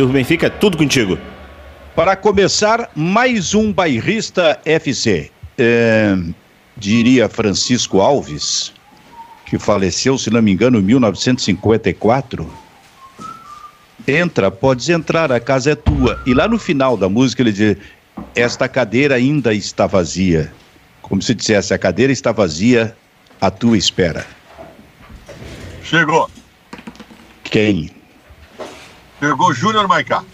Silvio Benfica, é tudo contigo. Para começar, mais um bairrista FC. É, diria Francisco Alves, que faleceu, se não me engano, em 1954. Entra, podes entrar, a casa é tua. E lá no final da música ele diz: Esta cadeira ainda está vazia. Como se dissesse: A cadeira está vazia, à tua espera. Chegou. Quem? Chegou Júnior Maicá.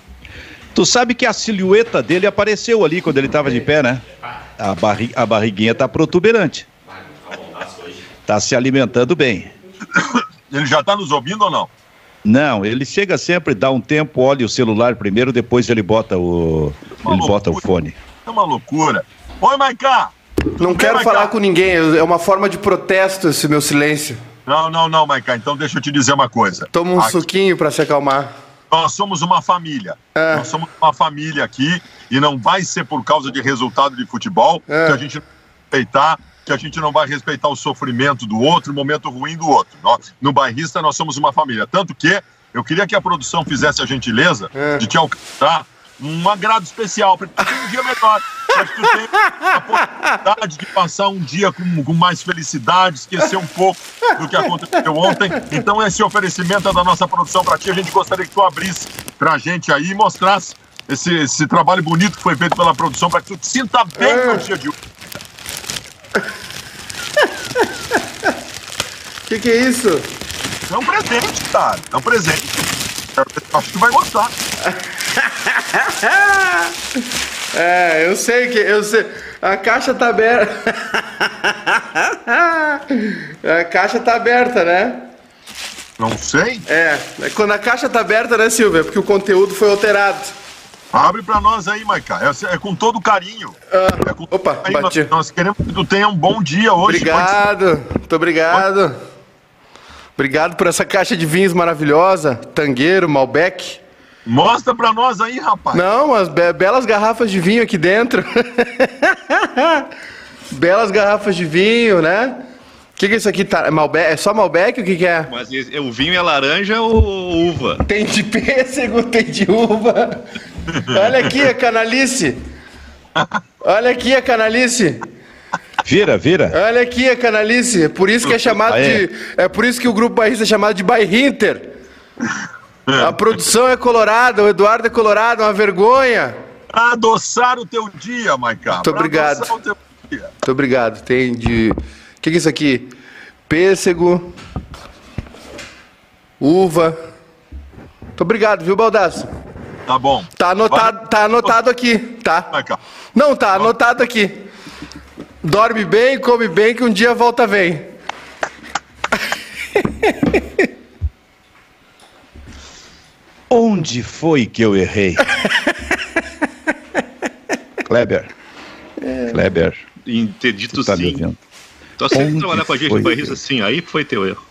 Tu sabe que a silhueta dele apareceu ali quando ele estava de pé, né? A, barri a barriguinha tá protuberante. Tá se alimentando bem. Ele já tá nos ouvindo ou não? Não, ele chega sempre, dá um tempo, olha o celular primeiro, depois ele bota o, ele loucura. bota o fone. É uma loucura. Oi, Maicá! Não quero Maicá? falar com ninguém, é uma forma de protesto esse meu silêncio. Não, não, não, Maicá, então deixa eu te dizer uma coisa. Toma um Aqui... suquinho para se acalmar. Nós somos uma família. É. Nós somos uma família aqui e não vai ser por causa de resultado de futebol é. que a gente não vai respeitar, que a gente não vai respeitar o sofrimento do outro, o momento ruim do outro. no bairrista nós somos uma família. Tanto que eu queria que a produção fizesse a gentileza é. de te alcançar um agrado especial para ter um dia melhor, para que tu tenha a possibilidade de passar um dia com, com, mais felicidade, esquecer um pouco do que aconteceu ontem. Então esse oferecimento é da nossa produção para ti. A gente gostaria que tu abrisse para a gente aí e mostrasse esse, esse trabalho bonito que foi feito pela produção para que tu te sinta bem é. no dia de hoje. O que, que é isso? É um presente, cara. É um presente. Acho que tu vai gostar. é, eu sei que. Eu sei. A caixa tá aberta. a caixa tá aberta, né? Não sei. É, é, quando a caixa tá aberta, né, Silvia? Porque o conteúdo foi alterado. Abre pra nós aí, Maica. É, é, com todo carinho. Ah, é com opa, aí, bati. Nós, nós, queremos que tu tenha um bom dia hoje. Obrigado, pode... muito obrigado. Pode... Obrigado por essa caixa de vinhos maravilhosa. Tangueiro, Malbec. Mostra pra nós aí, rapaz. Não, as be belas garrafas de vinho aqui dentro. belas garrafas de vinho, né? O que, que é isso aqui? Tá, Malbec, é só Malbec? O que, que é? Mas o vinho é laranja ou uva? Tem de pêssego, tem de uva. Olha aqui a canalice. Olha aqui a canalice. Vira, vira. Olha aqui a canalice. É por isso que é chamado é? de. É por isso que o grupo bairrista é chamado de Bairrinter. A produção é colorada, o Eduardo é colorado, uma vergonha. Pra adoçar o teu dia, Maiká. Muito obrigado. Muito obrigado. Tem de. O que, que é isso aqui? Pêssego, uva. Muito obrigado, viu, Baldaço? Tá bom. Tá anotado, tá anotado aqui, tá? Não, tá anotado aqui. Dorme bem, come bem, que um dia volta bem. Onde foi que eu errei? Kleber. É... Kleber. Interdito tá sim. Tu aceita trabalhar com a gente no país assim, aí foi teu erro.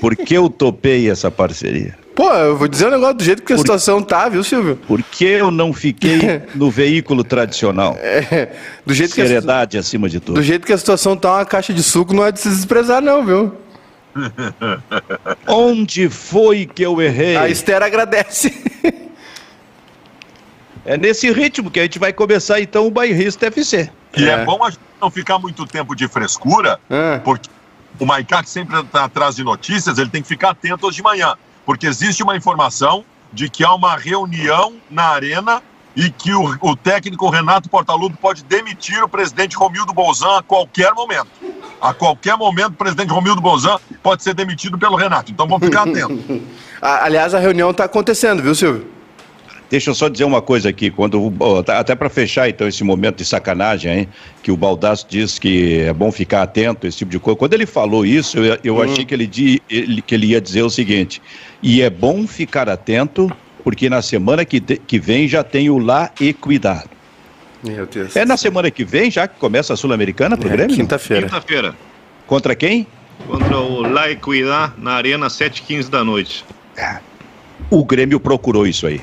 Por que eu topei essa parceria? Pô, eu vou dizer um negócio do jeito que a Por... situação tá, viu, Silvio? Por que eu não fiquei no veículo tradicional? É, do jeito Seriedade que a... acima de tudo. Do jeito que a situação tá, uma caixa de suco não é de se desprezar, não, viu? Onde foi que eu errei? A Esther agradece. É nesse ritmo que a gente vai começar então o Bairrista FC. E é, é bom a gente não ficar muito tempo de frescura, é. porque o Maicá que sempre está atrás de notícias, ele tem que ficar atento hoje de manhã, porque existe uma informação de que há uma reunião na arena e que o, o técnico Renato Portaluppi pode demitir o presidente Romildo Bolzan a qualquer momento. A qualquer momento, o presidente Romildo Bolzan pode ser demitido pelo Renato. Então vamos ficar atentos. Aliás, a reunião está acontecendo, viu, Silvio? Deixa eu só dizer uma coisa aqui, quando tá, até para fechar então esse momento de sacanagem, hein, que o Baldasso diz que é bom ficar atento, esse tipo de coisa. Quando ele falou isso, eu, eu hum. achei que ele, ele, que ele ia dizer o seguinte: e é bom ficar atento, porque na semana que, que vem já tem o Lá e Cuidar. Meu Deus. É na semana que vem, já que começa a Sul-Americana pro é, Grêmio? Quinta-feira. Quinta-feira. Contra quem? Contra o Lá e Cuidar, na Arena, 7h15 da noite. É. O Grêmio procurou isso aí.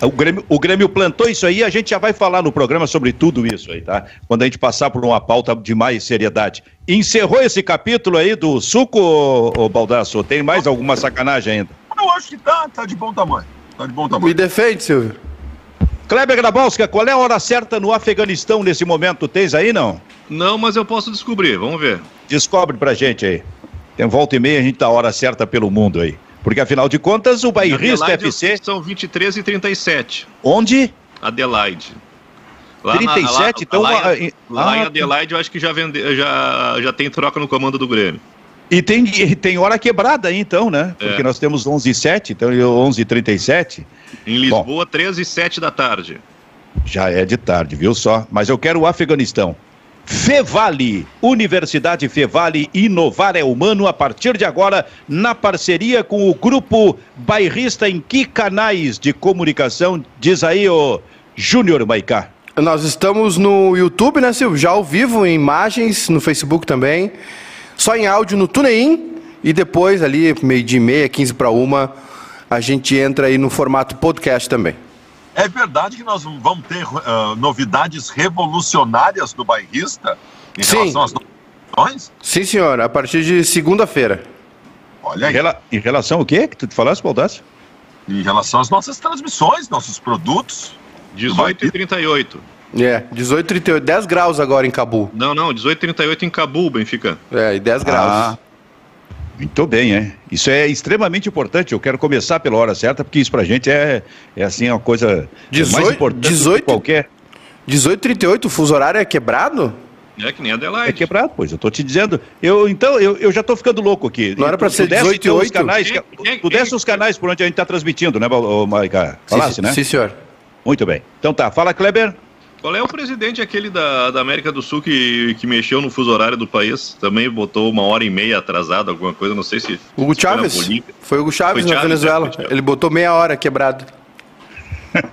O Grêmio, o Grêmio plantou isso aí, a gente já vai falar no programa sobre tudo isso aí, tá? Quando a gente passar por uma pauta de mais seriedade. Encerrou esse capítulo aí do suco, ô, ô Baldasso? Tem mais alguma sacanagem ainda? Eu acho que tá, tá de bom tamanho. Tá de bom tamanho. Me defende, Silvio. Kleber Grabowska, qual é a hora certa no Afeganistão nesse momento? Tens aí, não? Não, mas eu posso descobrir, vamos ver. Descobre pra gente aí. Tem volta e meia, a gente tá a hora certa pelo mundo aí. Porque afinal de contas, o Bairrista FC. São 23 e 37. Onde? Adelaide. Lá 37? Na, lá, então. Lá, em, lá ah, em Adelaide, eu acho que já, vende, já, já tem troca no comando do Grêmio. E tem, tem hora quebrada aí, então, né? É. Porque nós temos 11 e 7, então 11 e 37. Em Lisboa, Bom, 13 e 7 da tarde. Já é de tarde, viu só? Mas eu quero o Afeganistão. Fevale, Universidade Fevale, inovar é humano a partir de agora, na parceria com o grupo bairrista em que canais de comunicação? Diz aí, o Júnior Maicá. Nós estamos no YouTube, né, Silvio? Já ao vivo, em imagens, no Facebook também só em áudio no TuneIn e depois ali, meio dia e meia, 15 para uma, a gente entra aí no formato podcast também. É verdade que nós vamos ter uh, novidades revolucionárias do bairrista em Sim. relação às notificações? Sim, senhor, a partir de segunda-feira. Olha aí. Em, relação ao quê que tu te falaste, Baldassio? Em relação às nossas transmissões, nossos produtos. 18 e 38. É, 18, 38, 10 graus agora em Cabul. Não, não, 18, 38 em Cabul, Benfica. É, e 10 graus. Ah, muito bem, é. Isso é extremamente importante. Eu quero começar pela hora certa, porque isso pra gente é, é assim, uma coisa 18, mais importante 18, que qualquer. 18, 38, o fuso horário é quebrado? É que nem Adelaide. É quebrado, pois, eu tô te dizendo. Eu, então, eu, eu já tô ficando louco aqui. Não era pra ser 18 e 8? Os canais, quem, quem, tu desce os canais por onde a gente tá transmitindo, né, Maica? Falasse, sim, né? Sim, senhor. Muito bem. Então tá, fala, Kleber. Qual é o presidente aquele da, da América do Sul que, que mexeu no fuso horário do país? Também botou uma hora e meia atrasado, alguma coisa, não sei se. Hugo se Chávez? Foi Hugo Chávez foi na Chaves, Venezuela. É, Ele botou meia hora quebrado.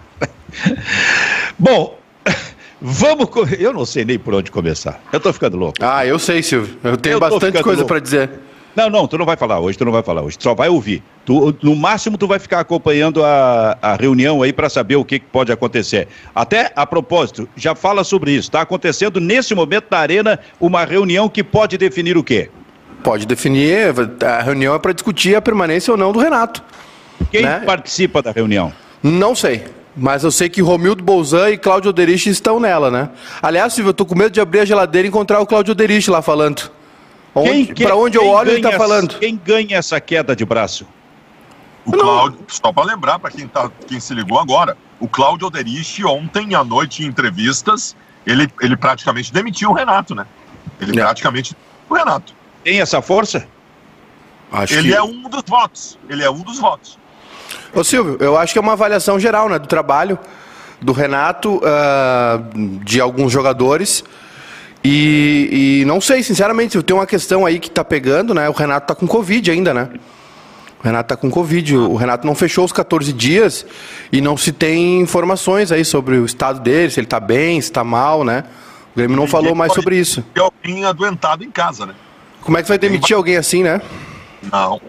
Bom, vamos. Eu não sei nem por onde começar. Eu tô ficando louco. Ah, eu sei, Silvio. Eu tenho eu bastante coisa para dizer. Não, não, tu não vai falar hoje, tu não vai falar hoje, tu só vai ouvir. Tu, no máximo, tu vai ficar acompanhando a, a reunião aí para saber o que, que, pode acontecer. Até, a propósito, já fala sobre isso. Está acontecendo nesse momento na Arena uma reunião que pode definir o quê? Pode definir, a reunião é para discutir a permanência ou não do Renato. Quem né? participa da reunião? Não sei. Mas eu sei que Romildo Bolzan e Cláudio Oderich estão nela, né? Aliás, Silvio, eu tô com medo de abrir a geladeira e encontrar o Cláudio Oderich lá falando. Para onde eu olho, ele está falando. Quem ganha essa queda de braço? O Cláudio, só para lembrar para quem, tá, quem se ligou agora, o Cláudio Alderich ontem à noite em entrevistas, ele, ele praticamente demitiu o Renato, né? Ele é. praticamente o Renato. Tem essa força? Acho ele que... é um dos votos. Ele é um dos votos. Ô Silvio, eu acho que é uma avaliação geral, né, do trabalho do Renato, uh, de alguns jogadores. E, e, não sei, sinceramente, tem uma questão aí que está pegando, né? O Renato está com Covid ainda, né? O Renato está com Covid. O Renato não fechou os 14 dias e não se tem informações aí sobre o estado dele, se ele está bem, se está mal, né? O Grêmio não falou mais sobre isso. Tem alguém adoentado em casa, né? Como é que vai demitir alguém assim, né? Não.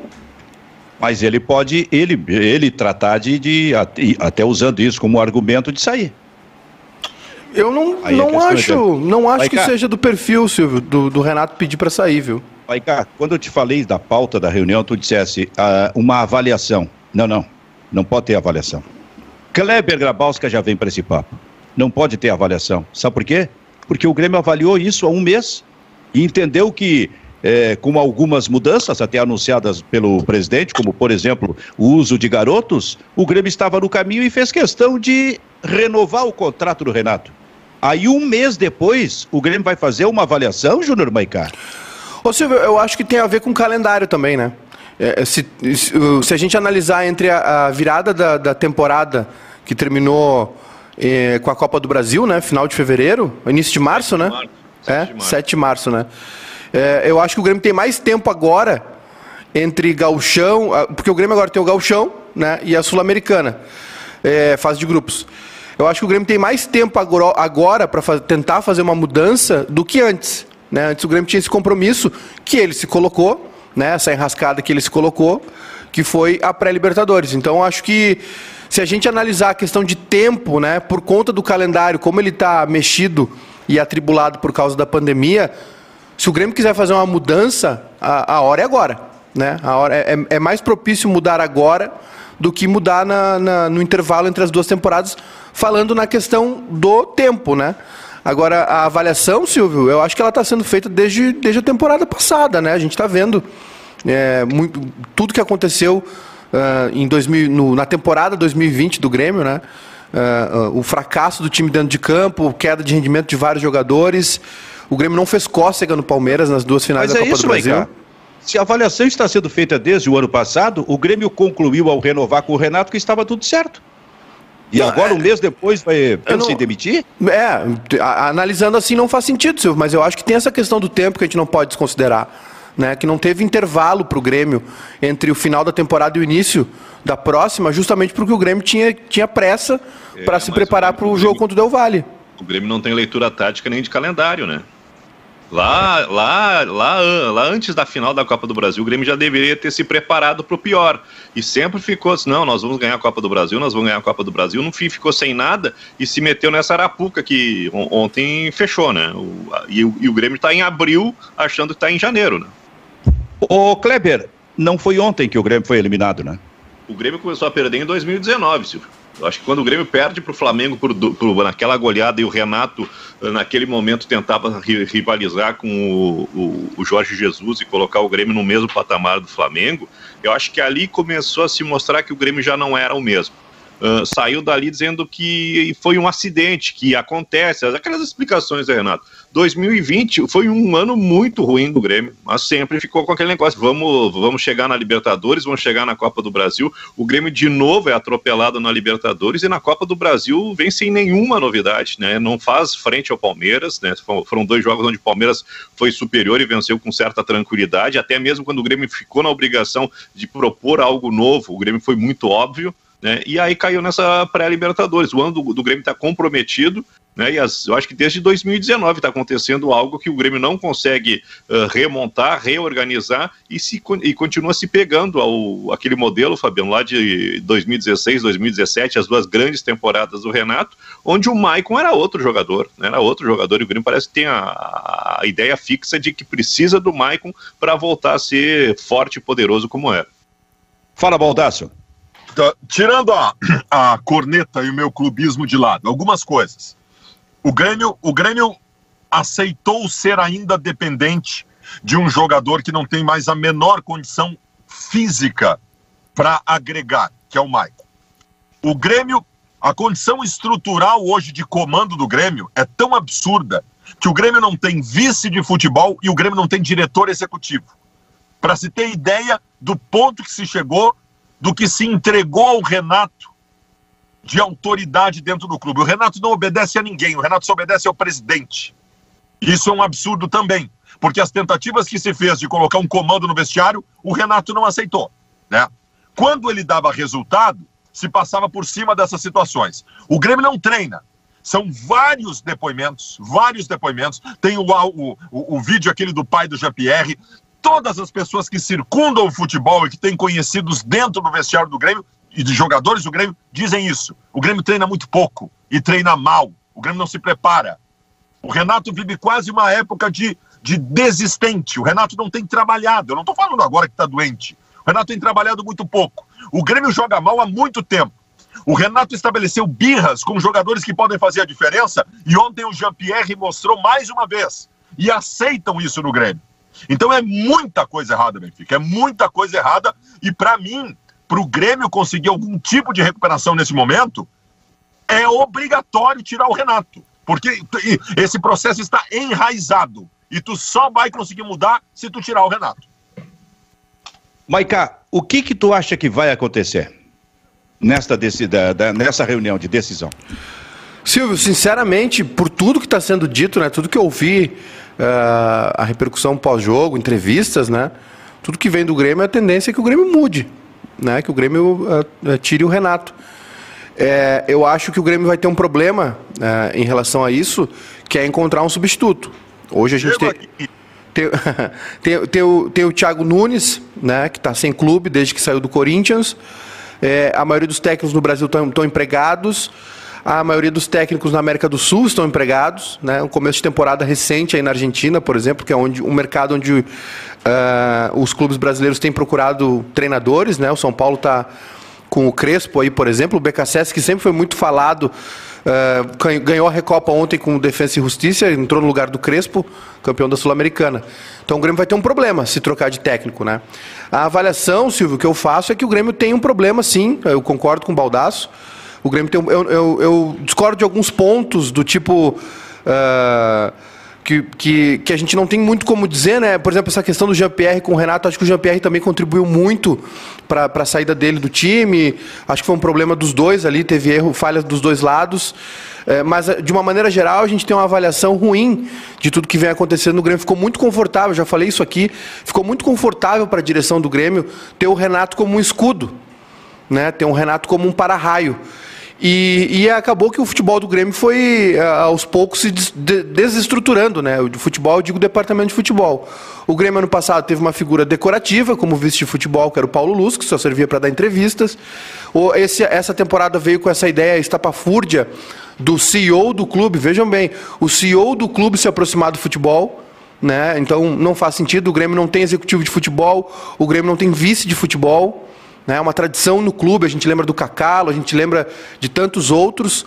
Mas ele pode, ele, ele tratar de, de até usando isso como argumento de sair. Eu não, não acho, não acho que seja do perfil, Silvio, do, do Renato pedir para sair, viu? Vai cá, quando eu te falei da pauta da reunião, tu dissesse uh, uma avaliação. Não, não, não pode ter avaliação. Kleber Grabowska já vem para esse papo. Não pode ter avaliação. Sabe por quê? Porque o Grêmio avaliou isso há um mês e entendeu que é, com algumas mudanças, até anunciadas pelo presidente, como por exemplo o uso de garotos, o Grêmio estava no caminho e fez questão de renovar o contrato do Renato. Aí, um mês depois, o Grêmio vai fazer uma avaliação, Júnior Maicá? Ô Silvio, eu acho que tem a ver com o calendário também, né? É, se, se, a gente analisar entre a, a virada da, da, temporada que terminou é, com a Copa do Brasil, né? Final de fevereiro, início de março, né? Março, 7 é, de março. 7 de março, né? É, eu acho que o Grêmio tem mais tempo agora entre Galchão, porque o Grêmio agora tem o Galchão, né? E a Sul-Americana, é, fase de grupos. Eu acho que o Grêmio tem mais tempo agora para tentar fazer uma mudança do que antes. Né? Antes o Grêmio tinha esse compromisso que ele se colocou, né? essa enrascada que ele se colocou, que foi a pré-Libertadores. Então acho que se a gente analisar a questão de tempo, né, por conta do calendário, como ele está mexido e atribulado por causa da pandemia, se o Grêmio quiser fazer uma mudança, a, a hora é agora. Né? A hora é, é, é mais propício mudar agora do que mudar na, na, no intervalo entre as duas temporadas, falando na questão do tempo, né? Agora, a avaliação, Silvio, eu acho que ela está sendo feita desde, desde a temporada passada, né? A gente está vendo é, muito, tudo que aconteceu uh, em 2000, no, na temporada 2020 do Grêmio, né? Uh, uh, o fracasso do time dentro de campo, queda de rendimento de vários jogadores. O Grêmio não fez cócega no Palmeiras nas duas finais Mas da é Copa isso, do Brasil. Se a avaliação está sendo feita desde o ano passado, o Grêmio concluiu ao renovar com o Renato que estava tudo certo. E não, agora, é... um mês depois, vai pensa em demitir? É, analisando assim não faz sentido, Silvio, mas eu acho que tem essa questão do tempo que a gente não pode desconsiderar. Né, que não teve intervalo para o Grêmio entre o final da temporada e o início da próxima, justamente porque o Grêmio tinha, tinha pressa é, para se preparar para o jogo contra o Del Valle. O Grêmio não tem leitura tática nem de calendário, né? Lá, lá, lá, lá antes da final da Copa do Brasil, o Grêmio já deveria ter se preparado para o pior. E sempre ficou assim: não, nós vamos ganhar a Copa do Brasil, nós vamos ganhar a Copa do Brasil. No fim, ficou sem nada e se meteu nessa arapuca que ontem fechou, né? O, e, e, o Grêmio está em abril, achando que está em janeiro, né? Ô, Kleber, não foi ontem que o Grêmio foi eliminado, né? O Grêmio começou a perder em 2019, Silvio. Eu acho que quando o Grêmio perde para o Flamengo por, por, naquela goleada e o Renato, eh, naquele momento, tentava rivalizar com o, o, o, Jorge Jesus e colocar o Grêmio no mesmo patamar do Flamengo, eu acho que ali começou a se mostrar que o Grêmio já não era o mesmo. Uh, saiu dali dizendo que foi um acidente, que acontece, aquelas explicações, né, Renato. 2020 foi um ano muito ruim do Grêmio, mas sempre ficou com aquele negócio: vamos, vamos chegar na Libertadores, vamos chegar na Copa do Brasil. O Grêmio de novo é atropelado na Libertadores e na Copa do Brasil vem sem nenhuma novidade, né? Não faz frente ao Palmeiras, né? Foram dois jogos onde o Palmeiras foi superior e venceu com certa tranquilidade, até mesmo quando o Grêmio ficou na obrigação de propor algo novo, o Grêmio foi muito óbvio. Né? E aí caiu nessa pré-Libertadores. O ano do, do Grêmio está comprometido, né? E as, eu acho que desde 2019 está acontecendo algo que o Grêmio não consegue uh, remontar, reorganizar e, se, e continua se pegando ao aquele modelo, Fabiano, lá de 2016, 2017, as duas grandes temporadas do Renato, onde o Maicon era outro jogador, né? era outro jogador, e o Grêmio parece que tem a, a ideia fixa de que precisa do Maicon para voltar a ser forte e poderoso como era. Fala, Baldasso. Tá, tirando a, a corneta e o meu clubismo de lado, algumas coisas. O Grêmio, o Grêmio aceitou ser ainda dependente de um jogador que não tem mais a menor condição física para agregar, que é o Maicon. O Grêmio, a condição estrutural hoje de comando do Grêmio é tão absurda que o Grêmio não tem vice de futebol e o Grêmio não tem diretor executivo. Para se ter ideia do ponto que se chegou do que se entregou ao Renato de autoridade dentro do clube. O Renato não obedece a ninguém, o Renato só obedece ao presidente. Isso é um absurdo também, porque as tentativas que se fez de colocar um comando no vestiário, o Renato não aceitou. Né? Quando ele dava resultado, se passava por cima dessas situações. O Grêmio não treina. São vários depoimentos, vários depoimentos. Tem o, o, o, o vídeo aquele do pai do Jean-Pierre, todas as pessoas que circundam o futebol e que têm conhecidos dentro do vestiário do Grêmio e de jogadores do Grêmio dizem isso. O Grêmio treina muito pouco e treina mal. O Grêmio não se prepara. O Renato vive quase uma época de, de desistente. O Renato não tem trabalhado. Eu não estou falando agora que está doente. O Renato tem trabalhado muito pouco. O Grêmio joga mal há muito tempo. O Renato estabeleceu birras com jogadores que podem fazer a diferença e ontem o Jean-Pierre mostrou mais uma vez. E aceitam isso no Grêmio. Então é muita coisa errada, Benfica, é muita coisa errada. E para mim, para o Grêmio conseguir algum tipo de recuperação nesse momento, é obrigatório tirar o Renato. Porque esse processo está enraizado. E tu só vai conseguir mudar se tu tirar o Renato. Maiká, o que que tu acha que vai acontecer nesta, da, nessa reunião de decisão? Silvio, sinceramente, por tudo que está sendo dito, né, tudo que eu ouvi a repercussão pós-jogo, entrevistas, né? Tudo que vem do Grêmio, a tendência é que o Grêmio mude, né? Que o Grêmio uh, tire o Renato. É, eu acho que o Grêmio vai ter um problema uh, em relação a isso, que é encontrar um substituto. Hoje a gente tem, tem, tem, tem, o, tem o Thiago Nunes, né? Que está sem clube desde que saiu do Corinthians. É, a maioria dos técnicos no Brasil estão empregados. A maioria dos técnicos na América do Sul estão empregados, né? Um começo de temporada recente aí na Argentina, por exemplo, que é onde, um mercado onde uh, os clubes brasileiros têm procurado treinadores, né? O São Paulo está com o Crespo aí, por exemplo, o BKSS, que sempre foi muito falado, uh, ganhou a Recopa ontem com Defensa e Justiça, entrou no lugar do Crespo, campeão da Sul-Americana. Então o Grêmio vai ter um problema se trocar de técnico, né? A avaliação, Silvio, que eu faço é que o Grêmio tem um problema, sim, eu concordo com o Baldaço. O Grêmio tem eu, eu, eu discordo de alguns pontos do tipo. Uh, que, que, que, a gente não tem muito como dizer, né? Por exemplo, essa questão do Jean-Pierre com o Renato, acho que o Jean-Pierre também contribuiu muito para a saída dele do time. Acho que foi um problema dos dois ali, teve erro, falhas dos dois lados. É, mas, de uma maneira geral, a gente tem uma avaliação ruim de tudo que vem acontecendo no Grêmio. Ficou muito confortável, já falei isso aqui, ficou muito confortável para a direção do Grêmio ter o Renato como um escudo, né? ter um Renato como um para-raio. E, e, acabou que o futebol do Grêmio foi, eh, aos poucos, se desestruturando. Né? O futebol, eu digo departamento de futebol. O Grêmio, ano passado, teve uma figura decorativa, como vice de futebol, que era o Paulo Luz, que só servia para dar entrevistas. Esse, essa temporada veio com essa ideia estapafúrdia do CEO do clube. Vejam bem, o CEO do clube se aproximar do futebol. Né? Então, não faz sentido. O Grêmio não tem executivo de futebol, o Grêmio não tem vice de futebol né? uma tradição no clube, a gente lembra do Cacalo, a gente lembra de tantos outros.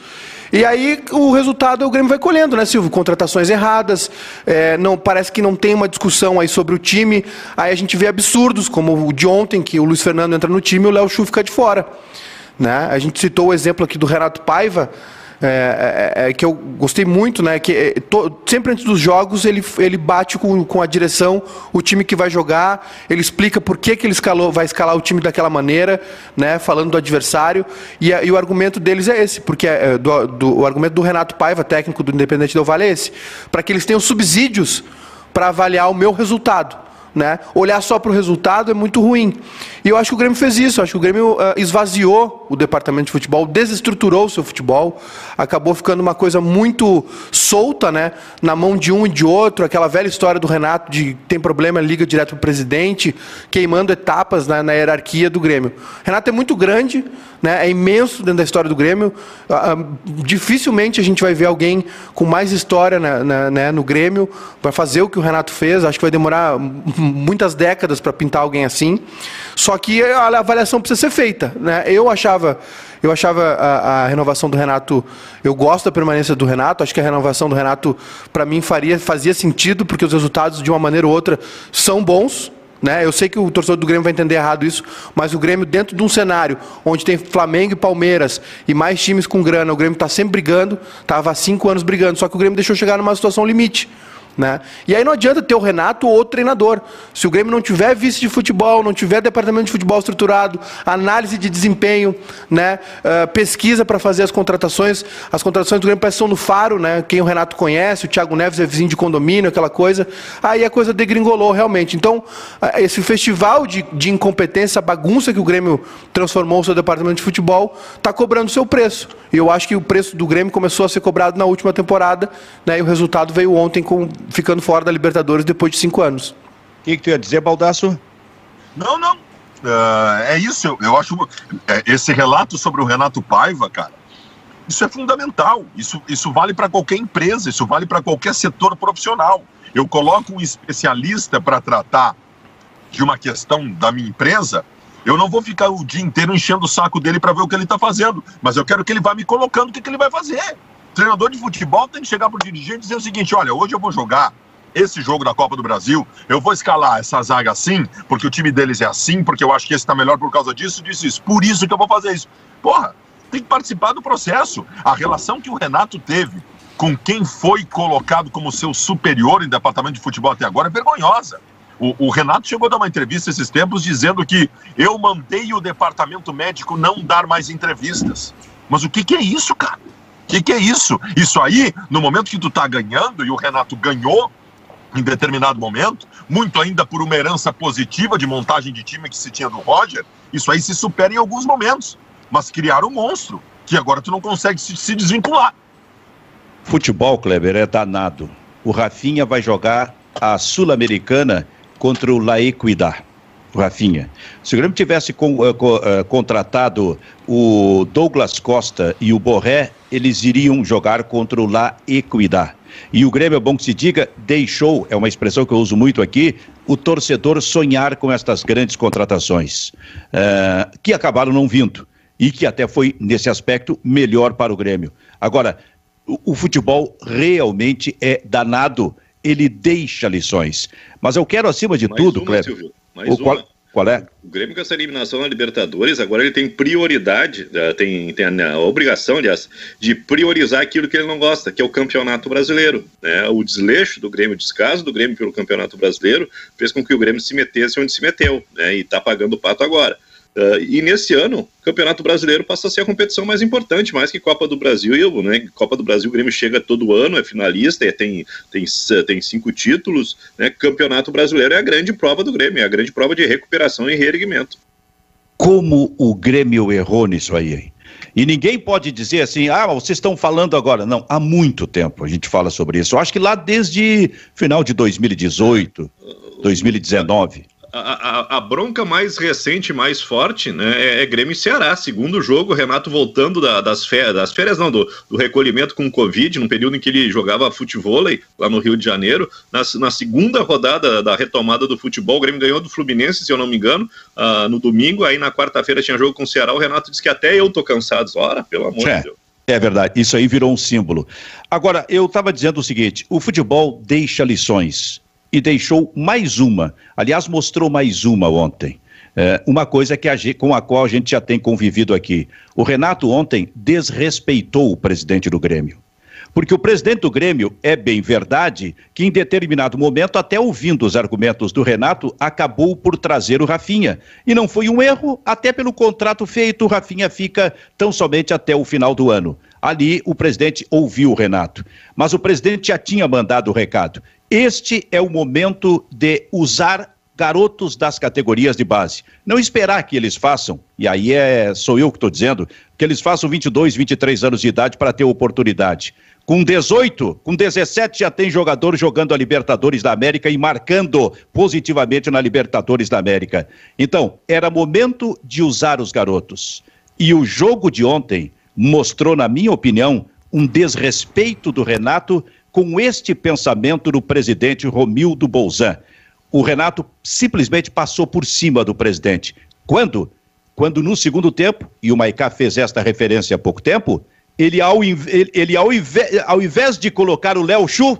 E aí o resultado o Grêmio vai colhendo, né, Silvio? Contratações erradas, é, não parece que não tem uma discussão aí sobre o time. Aí a gente vê absurdos, como o de ontem, que o Luiz Fernando entra no time e o Léo Chu fica de fora. Né? A gente citou o exemplo aqui do Renato Paiva, é, é, é, que eu gostei muito, né? Que é, to, sempre antes dos jogos ele, ele bate com, com a direção, o time que vai jogar, ele explica por que, que ele escalou, vai escalar o time daquela maneira, né? Falando do adversário. E, e o argumento deles é esse, porque é, do, do, o argumento do Renato Paiva, técnico do Independente do Vale, é esse, para que eles tenham subsídios para avaliar o meu resultado. Né? Olhar só para o resultado é muito ruim. E eu acho que o Grêmio fez isso. Eu acho que o Grêmio uh, esvaziou o departamento de futebol, desestruturou o seu futebol, acabou ficando uma coisa muito solta, né? Na mão de um e de outro. Aquela velha história do Renato de tem problema, liga direto para o presidente, queimando etapas na, na, hierarquia do Grêmio. Renato é muito grande, né? É imenso dentro da história do Grêmio. Uh, uh, dificilmente a gente vai ver alguém com mais história na, na, né, no Grêmio para fazer o que o Renato fez. Acho que vai demorar muitas décadas para pintar alguém assim. Só que a avaliação precisa ser feita. Né? Eu achava, eu achava a, a, renovação do Renato, eu gosto da permanência do Renato, acho que a renovação do Renato, para mim, faria, fazia sentido, porque os resultados, de uma maneira ou outra, são bons. Né? Eu sei que o torcedor do Grêmio vai entender errado isso, mas o Grêmio, dentro de um cenário onde tem Flamengo e Palmeiras e mais times com grana, o Grêmio está sempre brigando, estava há cinco anos brigando, só que o Grêmio deixou chegar numa situação limite. Né? E aí não adianta ter o Renato ou outro treinador. Se o Grêmio não tiver vice de futebol, não tiver departamento de futebol estruturado, análise de desempenho, né? Uh, pesquisa para fazer as contratações. As contratações do Grêmio parecem no faro, né? quem o Renato conhece, o Thiago Neves é vizinho de condomínio, aquela coisa. Aí a coisa degringolou realmente. Então, uh, esse festival de, de incompetência, bagunça que o Grêmio transformou o seu departamento de futebol, está cobrando seu preço. E eu acho que o preço do Grêmio começou a ser cobrado na última temporada, né? e o resultado veio ontem com ficando fora da Libertadores depois de cinco anos. O que, que tu ia dizer, Baldaço? Não, não. Uh, é isso, eu, eu acho. É, esse relato sobre o Renato Paiva, cara, isso é fundamental. Isso, isso vale para qualquer empresa, isso vale para qualquer setor profissional. Eu coloco um especialista para tratar de uma questão da minha empresa, eu não vou ficar o dia inteiro enchendo o saco dele para ver o que ele está fazendo, mas eu quero que ele vá me colocando o que, que ele vai fazer treinador de futebol tem que chegar pro dirigente e dizer o seguinte: olha, hoje eu vou jogar esse jogo da Copa do Brasil, eu vou escalar essa zaga assim, porque o time deles é assim, porque eu acho que esse tá melhor por causa disso, disso, isso. Por isso que eu vou fazer isso. Porra, tem que participar do processo. A relação que o Renato teve com quem foi colocado como seu superior em departamento de futebol até agora é vergonhosa. O, o, Renato chegou a dar uma entrevista esses tempos dizendo que eu mandei o departamento médico não dar mais entrevistas. Mas o que, que é isso, cara? Que, que é isso? Isso aí, no momento que tu tá ganhando, e o Renato ganhou em determinado momento, muito ainda por uma herança positiva de montagem de time que se tinha do Roger, isso aí se supera em alguns momentos. Mas criar um monstro, que agora tu não consegue se, se desvincular. Futebol, Kleber, é danado. O Rafinha vai jogar a Sul-Americana contra o La Equidad. Rafinha. Se o Grêmio tivesse com, uh, uh, contratado o Douglas Costa e o Borré, eles iriam jogar contra o La Equidad. E o Grêmio, é bom que se diga, deixou, é uma expressão que eu uso muito aqui, o torcedor sonhar com estas grandes contratações, uh, que acabaram não vindo. e que até foi, nesse aspecto, melhor para o Grêmio. Agora, o, o futebol realmente é danado, ele deixa lições. Mas eu quero, acima de mais tudo, Cleber. Mais o, qual, qual é? O Grêmio com essa eliminação na Libertadores, agora ele tem prioridade, eh, tem, tem a, obrigação, aliás, de priorizar aquilo que ele não gosta, que é o Campeonato Brasileiro. Né? O desleixo do Grêmio, o descaso do Grêmio pelo Campeonato Brasileiro, fez com que o Grêmio se metesse onde se meteu, né? e está pagando o pato agora. Uh, e nesse ano, o Campeonato Brasileiro passa a ser a competição mais importante, mais que Copa do Brasil. E, né, Copa do Brasil, o Grêmio chega todo ano, é finalista, é, tem, tem, tem cinco títulos. Né, Campeonato Brasileiro é a grande prova do Grêmio, é a grande prova de recuperação e reerguimento. Como o Grêmio errou nisso aí, hein? E ninguém pode dizer assim, ah, vocês estão falando agora. Não, há muito tempo a gente fala sobre isso. Eu acho que lá desde final de 2018, 2019 a, a, bronca mais recente, mais forte, né, é, é, Grêmio e Ceará. Segundo jogo, Renato voltando da, das, férias, das férias, não, do, do, recolhimento com Covid, num período em que ele jogava futebol lá no Rio de Janeiro. Na, na, segunda rodada da retomada do futebol, o Grêmio ganhou do Fluminense, se eu não me engano, uh, no domingo. Aí na quarta-feira tinha jogo com o Ceará. O Renato disse que até eu tô cansado. Ora, pelo amor é. de Deus. É verdade, isso aí virou um símbolo. Agora, eu estava dizendo o seguinte: o futebol deixa lições e deixou mais uma. Aliás, mostrou mais uma ontem. É, uma coisa que a, com a qual a gente já tem convivido aqui. O Renato ontem desrespeitou o presidente do Grêmio. Porque o presidente do Grêmio, é bem verdade, que em determinado momento, até ouvindo os argumentos do Renato, acabou por trazer o Rafinha. E não foi um erro, até pelo contrato feito, o Rafinha fica tão somente até o final do ano. Ali o presidente ouviu o Renato. Mas o presidente já tinha mandado o recado. Este é o momento de usar garotos das categorias de base. Não esperar que eles façam, e aí é, sou eu que estou dizendo, que eles façam 22, 23 anos de idade para ter oportunidade. Com 18, com 17 já tem jogador jogando a Libertadores da América e marcando positivamente na Libertadores da América. Então, era momento de usar os garotos. E o jogo de ontem mostrou, na minha opinião, um desrespeito do Renato com este pensamento do presidente Romildo Bolzan. O Renato simplesmente passou por cima do presidente. Quando? Quando no segundo tempo, e o Maicá fez esta referência há pouco tempo, ele, ao, ele, ao, invés, ao invés de colocar o Léo Chu,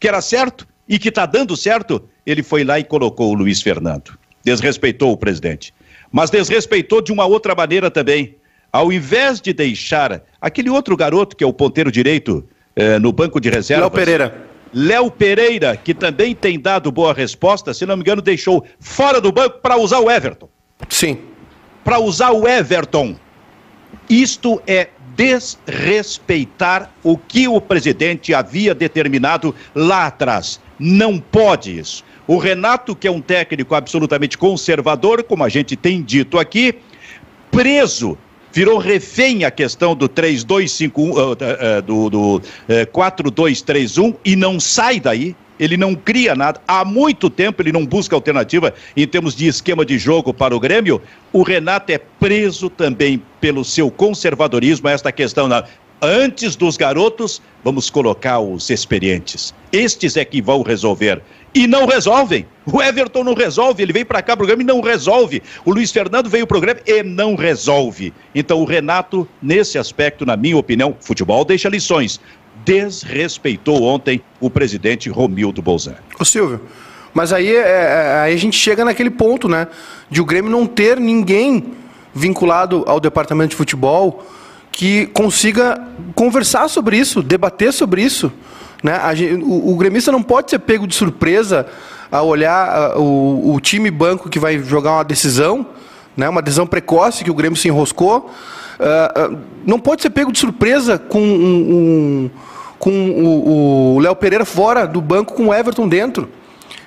que era certo e que está dando certo, ele foi lá e colocou o Luiz Fernando. Desrespeitou o presidente. Mas desrespeitou de uma outra maneira também. Ao invés de deixar aquele outro garoto, que é o ponteiro direito, eh, no banco de reservas. Léo Pereira. Léo Pereira, que também tem dado boa resposta, se não me engano, deixou fora do banco para usar o Everton. Sim. Para usar o Everton. Isto é desrespeitar o que o presidente havia determinado lá atrás. Não pode isso. O Renato, que é um técnico absolutamente conservador, como a gente tem dito aqui, preso virou refém a questão do 3251, uh, uh, do, do uh, eh, 4231 e não sai daí. Ele não cria nada. Há muito tempo ele não busca alternativa em termos de esquema de jogo para o Grêmio. O Renato é preso também pelo seu conservadorismo a esta questão. Na... Antes dos garotos, vamos colocar os experientes. Estes é que vão resolver e não resolvem. O Everton não resolve, ele veio para cá pro programa e não resolve. O Luiz Fernando veio pro programa e não resolve. Então o Renato, nesse aspecto, na minha opinião, futebol deixa lições. Desrespeitou ontem o presidente Romildo Bolzan. Ô Silvio, mas aí, é, é, aí a gente chega naquele ponto, né? De o Grêmio não ter ninguém vinculado ao departamento de futebol que consiga conversar sobre isso, debater sobre isso. Né? Gente, o, o, gremista não pode ser pego de surpresa a olhar o, o, time banco que vai jogar uma decisão, né? uma decisão precoce que o Grêmio se enroscou. Uh, uh, não pode ser pego de surpresa com, um, um, com o Léo Pereira fora do banco com o Everton dentro.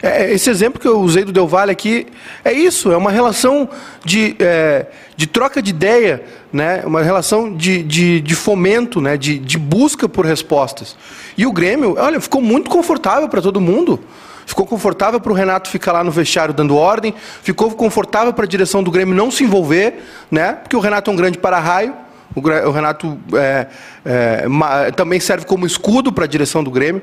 É, esse exemplo que eu usei do Del Valle aqui é isso, é uma relação de, é, de troca de ideia, né? uma relação de, de, de fomento, né? de, de busca por respostas. E o Grêmio, olha, ficou muito confortável para todo mundo. Ficou confortável para o Renato ficar lá no vestiário dando ordem, ficou confortável para a direção do Grêmio não se envolver, né? porque o Renato é um grande para-raio. O Renato é, é, também serve como escudo para a direção do Grêmio.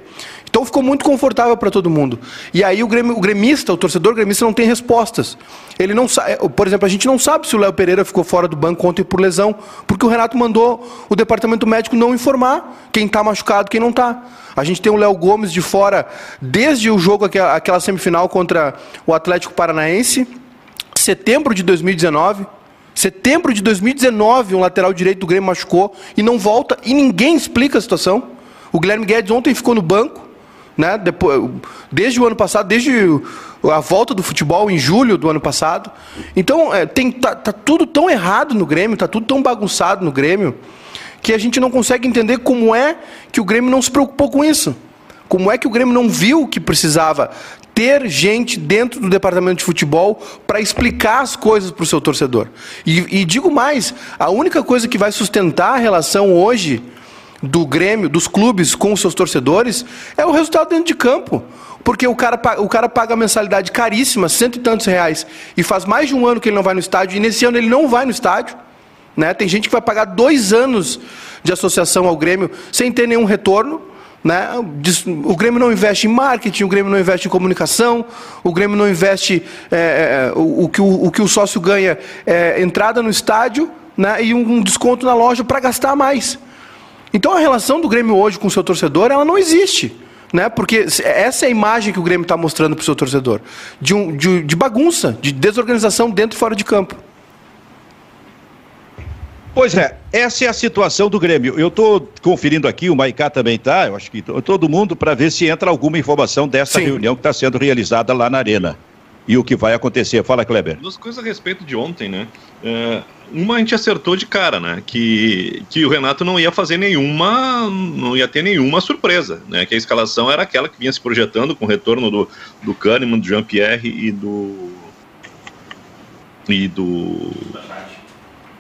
Então, ficou muito confortável para todo mundo. E aí o, o gremista, o torcedor gremista não tem respostas. Ele não sabe, por exemplo, a gente não sabe se o Léo Pereira ficou fora do banco ontem por lesão, porque o Renato mandou o departamento médico não informar quem está machucado, quem não está. A gente tem o Léo Gomes de fora desde o jogo aquela semifinal contra o Atlético Paranaense, setembro de 2019. Setembro de 2019, um lateral direito do Grêmio machucou e não volta e ninguém explica a situação. O Guilherme Guedes ontem ficou no banco, né? Depois, desde o ano passado, desde a volta do futebol em julho do ano passado. Então, é, tem, tá, tá tudo tão errado no Grêmio, tá tudo tão bagunçado no Grêmio, que a gente não consegue entender como é que o Grêmio não se preocupou com isso. Como é que o Grêmio não viu que precisava ter gente dentro do departamento de futebol para explicar as coisas para o seu torcedor? E, e digo mais: a única coisa que vai sustentar a relação hoje do Grêmio, dos clubes com os seus torcedores, é o resultado dentro de campo. Porque o cara, o cara paga mensalidade caríssima, cento e tantos reais, e faz mais de um ano que ele não vai no estádio, e nesse ano ele não vai no estádio. Né? Tem gente que vai pagar dois anos de associação ao Grêmio sem ter nenhum retorno. Né? O Grêmio não investe em marketing, o Grêmio não investe em comunicação, o Grêmio não investe. É, é, o, o, que o, o que o sócio ganha é entrada no estádio né? e um desconto na loja para gastar mais. Então a relação do Grêmio hoje com o seu torcedor, ela não existe. Né? Porque essa é a imagem que o Grêmio está mostrando para o seu torcedor. De, um, de, de bagunça, de desorganização dentro e fora de campo. Pois é, essa é a situação do Grêmio. Eu estou conferindo aqui, o Maicá também está, eu acho que todo mundo, para ver se entra alguma informação dessa Sim. reunião que está sendo realizada lá na Arena e o que vai acontecer. Fala, Kleber. Duas coisas a respeito de ontem, né? É, uma a gente acertou de cara, né? Que, que o Renato não ia fazer nenhuma, não ia ter nenhuma surpresa, né? Que a escalação era aquela que vinha se projetando com o retorno do, do Kahneman, do Jean-Pierre e do. E do.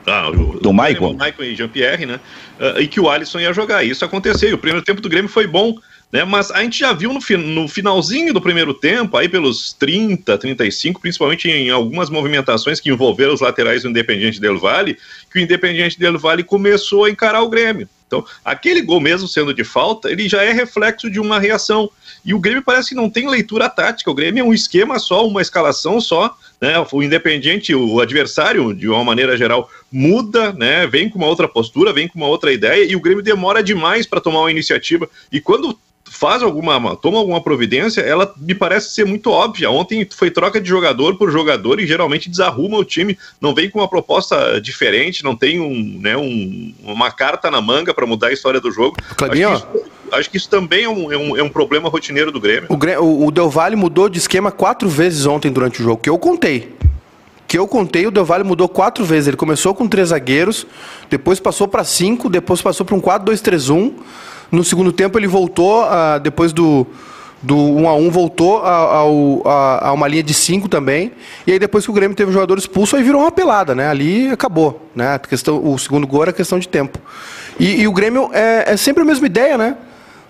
Ah, o, do Michael. Michael e Jean-Pierre, né? Uh, e que o Alisson ia jogar. Isso aconteceu. E o primeiro tempo do Grêmio foi bom. Né? Mas a gente já viu no, no finalzinho do primeiro tempo, aí pelos 30, 35, principalmente em algumas movimentações que envolveram os laterais do Independiente Del Valle, que o Independiente Del Valle começou a encarar o Grêmio. Então, aquele gol mesmo sendo de falta, ele já é reflexo de uma reação. E o Grêmio parece que não tem leitura tática. O Grêmio é um esquema só, uma escalação só. Né? O Independiente, o adversário, de uma maneira geral, muda, né? vem com uma outra postura, vem com uma outra ideia, e o Grêmio demora demais para tomar uma iniciativa. E quando faz alguma, toma alguma providência, ela me parece ser muito óbvia. Ontem foi troca de jogador por jogador e geralmente desarruma o time, não vem com uma proposta diferente, não tem um, né, um, uma carta na manga para mudar a história do jogo. Clebinho, acho, que isso, acho que isso também é um, é um, é um problema rotineiro do Grêmio. O, o Del Valle mudou de esquema quatro vezes ontem durante o jogo, que eu contei que eu contei, o Del Valle mudou quatro vezes. Ele começou com três zagueiros, depois passou para cinco, depois passou para um 4-2-3-1, no segundo tempo ele voltou, uh, depois do, do 1 a 1 voltou a, a, a, uma linha de 5 também. E aí depois que o Grêmio teve o jogador expulso, aí virou uma pelada, né? Ali acabou. Né? A questão, o segundo gol era questão de tempo. E, e o Grêmio é, é, sempre a mesma ideia, né?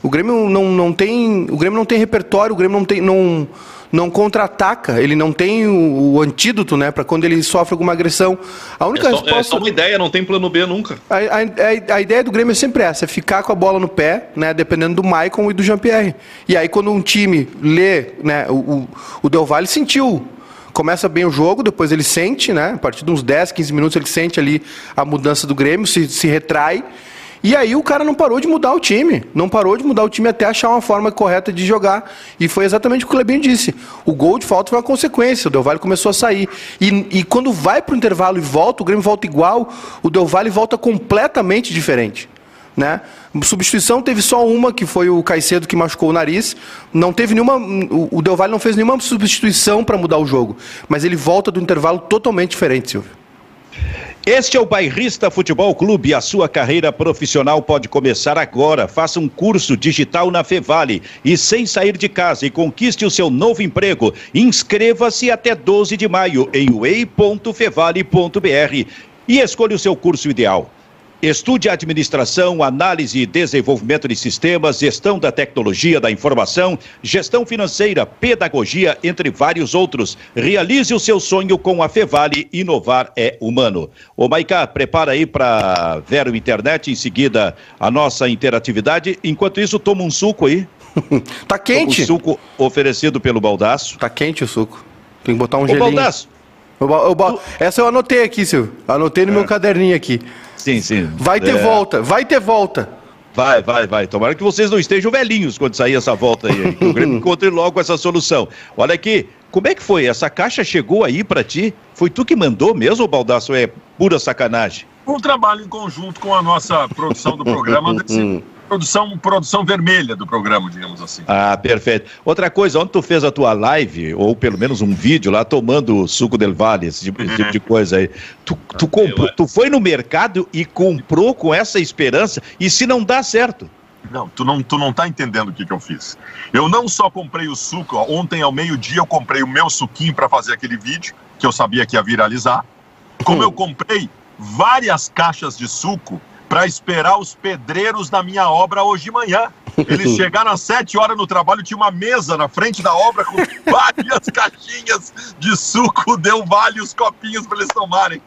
O Grêmio não, não tem. O Grêmio não tem repertório, o Grêmio não tem. Não, não contra-ataca, ele não tem o, o antídoto, né, para quando ele sofre alguma agressão. A única é só, resposta. É só uma ideia, não tem plano B nunca. A, a, a, ideia do Grêmio é sempre essa: é ficar com a bola no pé, né, dependendo do Maicon e do Jean-Pierre. E aí, quando um time lê, né, o, o, Del Valle sentiu começa bem o jogo, depois ele sente, né? A partir de uns 10, 15 minutos ele sente ali a mudança do Grêmio, se, se retrai e aí o cara não parou de mudar o time. Não parou de mudar o time até achar uma forma correta de jogar. E foi exatamente o que o Clebinho disse. O gol de falta foi uma consequência. O Del Valle começou a sair. E, e quando vai para o intervalo e volta, o Grêmio volta igual, o Del Valle volta completamente diferente. Né? Substituição teve só uma, que foi o Caicedo que machucou o nariz. Não teve nenhuma. O Del Valle não fez nenhuma substituição para mudar o jogo. Mas ele volta do intervalo totalmente diferente, Silvio. Este é o Bairrista Futebol Clube. A sua carreira profissional pode começar agora. Faça um curso digital na Fevale e sem sair de casa e conquiste o seu novo emprego. Inscreva-se até 12 de maio em way.fevale.br e escolha o seu curso ideal. Estude administração, análise e desenvolvimento de sistemas, gestão da tecnologia da informação, gestão financeira, pedagogia, entre vários outros. Realize o seu sonho com a Fevale. Inovar é humano. Ô Maiká, prepara aí para Vero Internet, em seguida a nossa interatividade. Enquanto isso, toma um suco aí. tá quente. O suco oferecido pelo Baldaço. Tá quente o suco. Tem que botar um Ô, gelinho. Baldaço. Eu, eu, essa eu anotei aqui, Silvio. Anotei no é. meu caderninho aqui. Sim, sim. Vai ter é. volta, vai ter volta. Vai, vai, vai. Tomara que vocês não estejam velhinhos quando sair essa volta aí. Que o Grêmio encontre logo essa solução. Olha aqui, como é que foi? Essa caixa chegou aí para ti? Foi tu que mandou mesmo, Baldaço? É pura sacanagem? Um trabalho em conjunto com a nossa produção do programa. produção, produção vermelha do programa, digamos assim. Ah, perfeito. Outra coisa, onde tu fez a tua live, ou pelo menos um vídeo lá, tomando suco del Vale, esse tipo, esse tipo de coisa aí, tu, tu, comprou, tu foi no mercado e comprou com essa esperança, e se não dá certo? Não, tu não, tu não tá entendendo o que, que eu fiz. Eu não só comprei o suco, ó, ontem ao meio-dia eu comprei o meu suquinho para fazer aquele vídeo, que eu sabia que ia viralizar, como eu comprei várias caixas de suco para esperar os pedreiros da minha obra hoje de manhã. Eles chegaram às sete horas no trabalho, tinha uma mesa na frente da obra com várias caixinhas de suco, deu vale os copinhos para eles tomarem.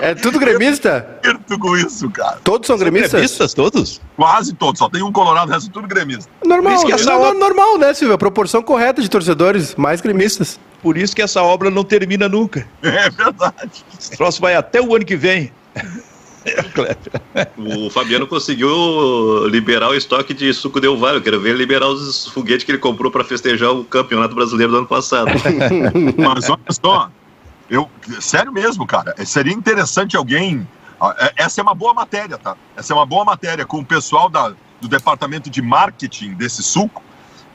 É tudo gremista? Eu com isso, cara. Todos são gremistas? São gremistas todos? Quase todos, só tem um colorado, o resto tudo gremista. Normal, que essa obra... normal, né, Silvio? A proporção correta de torcedores, mais gremistas. Por isso que essa obra não termina nunca. É verdade. Esse troço vai até o ano que vem. o Fabiano conseguiu liberar o estoque de suco Del Valle. Eu quero ver ele liberar os foguetes que ele comprou para festejar o campeonato brasileiro do ano passado. Mas olha só, eu, sério mesmo, cara, seria interessante alguém. É, essa é uma boa matéria, tá? Essa é uma boa matéria com o pessoal da, do departamento de marketing desse suco,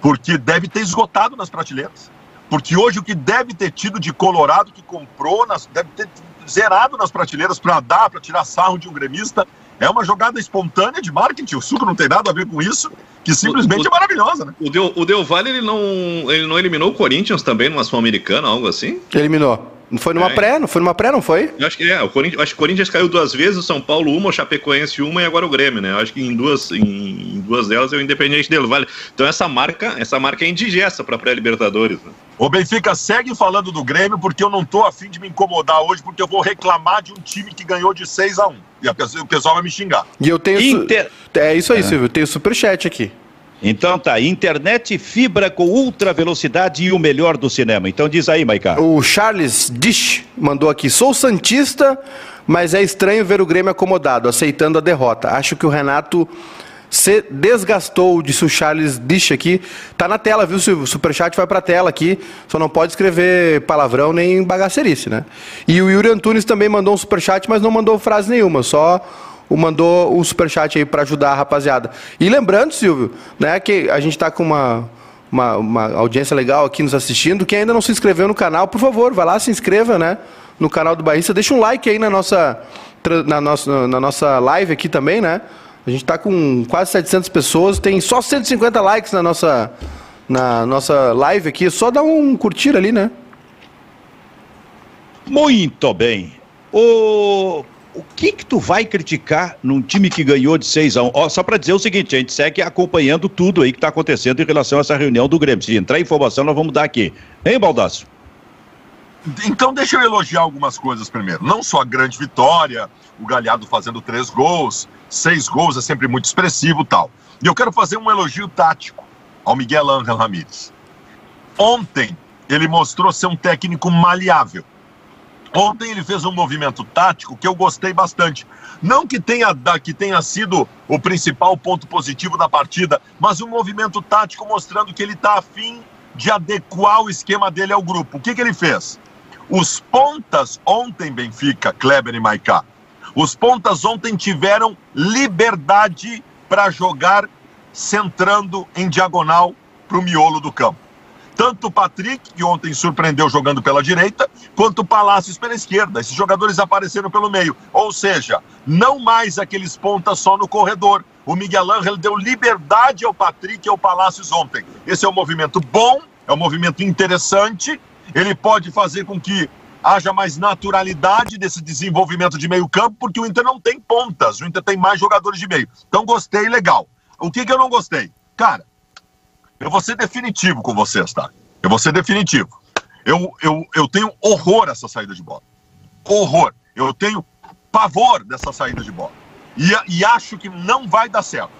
porque deve ter esgotado nas prateleiras. Porque hoje o que deve ter tido de Colorado que comprou, nas, deve ter zerado nas prateleiras para dar, para tirar sarro de um gremista. É uma jogada espontânea de marketing, o suco não tem nada a ver com isso, que simplesmente o, o, é maravilhosa, né? O Del, o Del Valle, ele não, ele não eliminou o Corinthians também numa Sul-Americana, algo assim? Eliminou. Não foi numa é. pré? Não foi numa pré, não foi? Eu acho que é. O Corinthians, acho que o Corinthians caiu duas vezes, o São Paulo uma, o Chapecoense uma e agora o Grêmio, né? Eu acho que em duas, em, em duas delas é o Independente Del Vale. Então essa marca, essa marca é indigesta para pré-Libertadores. Né? O Benfica segue falando do Grêmio porque eu não tô afim de me incomodar hoje, porque eu vou reclamar de um time que ganhou de 6 a 1 E o pessoal vai me xingar. E eu tenho. Inter... É isso aí, é. Silvio. Eu tenho superchat aqui. Então tá, internet, fibra com ultra velocidade e o melhor do cinema. Então diz aí, Maiká. O Charles Dish mandou aqui: sou Santista, mas é estranho ver o Grêmio acomodado, aceitando a derrota. Acho que o Renato se desgastou, disse o Charles Dish aqui. Tá na tela, viu? O superchat vai pra tela aqui. Só não pode escrever palavrão nem bagacerice, né? E o Yuri Antunes também mandou um superchat, mas não mandou frase nenhuma, só mandou o superchat aí para ajudar a rapaziada. E lembrando, Silvio, né, que a gente está com uma, uma, uma, audiência legal aqui nos assistindo. Quem ainda não se inscreveu no canal, por favor, vai lá, se inscreva, né? No canal do Bahia. Deixa um like aí na nossa, na nossa, na nossa live aqui também, né? A gente está com quase 700 pessoas, tem só 150 likes na nossa, na nossa live aqui. Só dá um curtir ali, né? Muito bem. O o que que tu vai criticar num time que ganhou de 6 a 1 Ó, Só para dizer o seguinte, a gente segue acompanhando tudo aí que está acontecendo em relação a essa reunião do Grêmio. Se entrar informação, nós vamos dar aqui. Hein, Baldaço? Então deixa eu elogiar algumas coisas primeiro. Não só a grande vitória, o Galhardo fazendo três gols, seis gols é sempre muito expressivo tal. E eu quero fazer um elogio tático ao Miguel Ángel Ramírez. Ontem ele mostrou ser um técnico maleável. Ontem ele fez um movimento tático que eu gostei bastante. Não que tenha, que tenha sido o principal ponto positivo da partida, mas um movimento tático mostrando que ele está afim de adequar o esquema dele ao grupo. O que, que ele fez? Os pontas ontem, Benfica, Kleber e Maiká, os pontas ontem tiveram liberdade para jogar centrando em diagonal para o miolo do campo tanto o Patrick, que ontem surpreendeu jogando pela direita, quanto o Palácios pela esquerda. Esses jogadores apareceram pelo meio. Ou seja, não mais aqueles pontas só no corredor. O Miguel Ángel deu liberdade ao Patrick e ao Palácios ontem. Esse é um movimento bom, é um movimento interessante. Ele pode fazer com que haja mais naturalidade desse desenvolvimento de meio campo, porque o Inter não tem pontas, o Inter tem mais jogadores de meio. Então gostei, legal. O que, que eu não gostei? Cara, eu vou ser definitivo com vocês, tá? Eu vou ser definitivo. Eu, eu, eu tenho horror a essa saída de bola. Horror. Eu tenho pavor dessa saída de bola. E, e acho que não vai dar certo.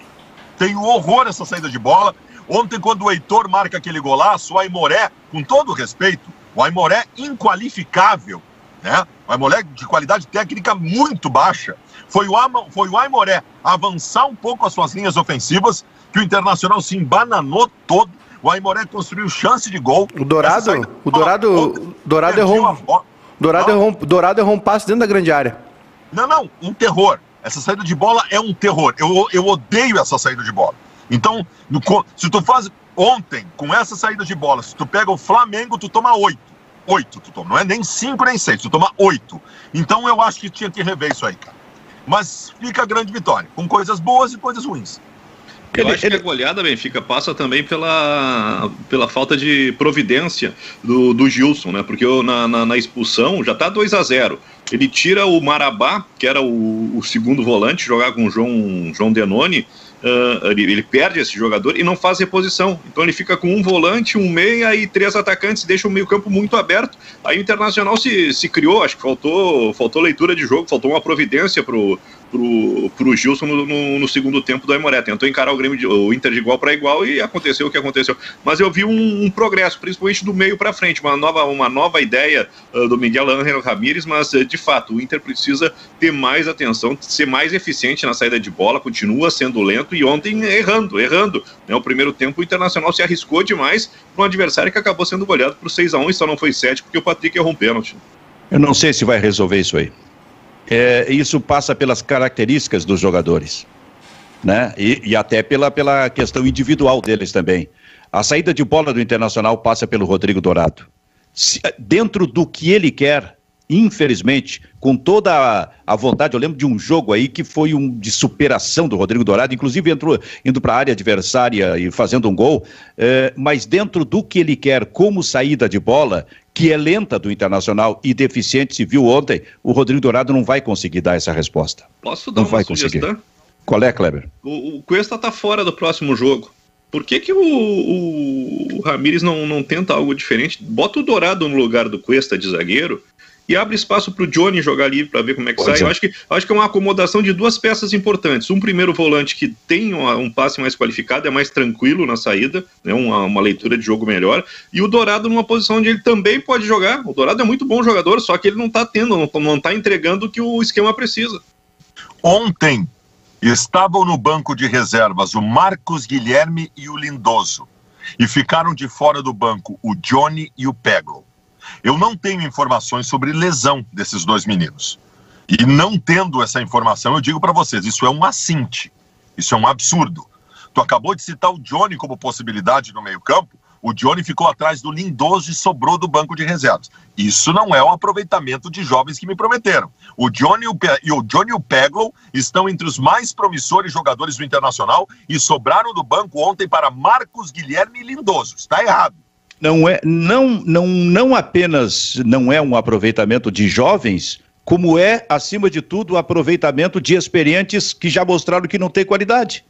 Tenho horror essa saída de bola. Ontem, quando o Heitor marca aquele golaço, o Aimoré, com todo respeito, o Aimoré inqualificável, né? O Aimoré de qualidade técnica muito baixa. Foi o, Ama, foi o Aimoré avançar um pouco as suas linhas ofensivas, que o Internacional se embananou todo. O Aimoré construiu chance de gol. O Dourado, o Dourado, Dourado errou, Dourado errou, Dourado errou um passe dentro da grande área. Não, não, um terror. Essa saída de bola é um terror. Eu, eu odeio essa saída de bola. Então, no, se tu faz ontem, com essa saída de bola, se tu pega o Flamengo, tu toma oito. Oito tu toma. Não é nem cinco nem seis, tu toma oito. Então eu acho que tinha que rever isso aí, cara. Mas fica a grande vitória, com coisas boas e coisas ruins. Eu ele, acho ele... que a goleada, Benfica, passa também pela, pela falta de providência do, do Gilson, né? Porque na, na, na expulsão já tá 2 a 0 Ele tira o Marabá, que era o, o segundo volante, jogar com o João, João Denoni, Uh, ele, ele, perde esse jogador e não faz reposição. Então ele fica com um volante, um meia e três atacantes, deixa o meio-campo muito aberto. Aí o Internacional se, se criou, acho que faltou, faltou leitura de jogo, faltou uma providência pro, pro, pro Gilson no, no, no segundo tempo do Aimoré. Tentou encarar o, Grêmio de, o Inter de igual para igual e aconteceu o que aconteceu. Mas eu vi um, um progresso, principalmente do meio para frente, uma nova, uma nova ideia uh, do Miguel Ángel Ramírez, mas uh, de fato o Inter precisa ter mais atenção, ser mais eficiente na saída de bola, continua sendo lento e ontem errando, errando. Né? O primeiro tempo o Internacional se arriscou demais para um adversário que acabou sendo goleado por 6 a 1 e só não foi 7 porque o Patrick errou um pênalti. Eu não sei se vai resolver isso aí é, isso passa pelas características dos jogadores, né? E, e, até pela, pela questão individual deles também. A saída de bola do Internacional passa pelo Rodrigo Dourado. Se, dentro do que ele quer, infelizmente, com toda a, a, vontade, eu lembro de um jogo aí que foi um de superação do Rodrigo Dourado, inclusive entrou indo para a área adversária e fazendo um gol, é, mas dentro do que ele quer como saída de bola, que é lenta do Internacional e deficiente, se viu ontem, o Rodrigo Dourado não vai conseguir dar essa resposta. Posso dar não uma vai sugestão? Conseguir. Qual é, Kleber? O, o Cuesta está fora do próximo jogo. Por que, que o, o, o Ramires não, não tenta algo diferente? Bota o Dourado no lugar do Cuesta de zagueiro e abre espaço para o Johnny jogar livre para ver como é que sai. Eu acho que, acho que é uma acomodação de duas peças importantes. Um primeiro volante que tem uma, um passe mais qualificado, é mais tranquilo na saída, né, uma, uma, leitura de jogo melhor. E o Dourado numa posição onde ele também pode jogar. O Dourado é muito bom jogador, só que ele não está tendo, não está entregando o que o esquema precisa. Ontem estavam no banco de reservas o Marcos Guilherme e o Lindoso. E ficaram de fora do banco o Johnny e o Pego. Eu não tenho informações sobre lesão desses dois meninos. E não tendo essa informação, eu digo para vocês, isso é um assinte. Isso é um absurdo. Tu acabou de citar o Johnny como possibilidade no meio-campo. O Johnny ficou atrás do Lindoso e sobrou do banco de reservas. Isso não é o aproveitamento de jovens que me prometeram. O Johnny e o Johnny e o Peglow estão entre os mais promissores jogadores do Internacional e sobraram do banco ontem para Marcos Guilherme e Lindoso. Está errado não é não não não apenas não é um aproveitamento de jovens, como é acima de tudo o aproveitamento de experientes que já mostraram que não tem qualidade.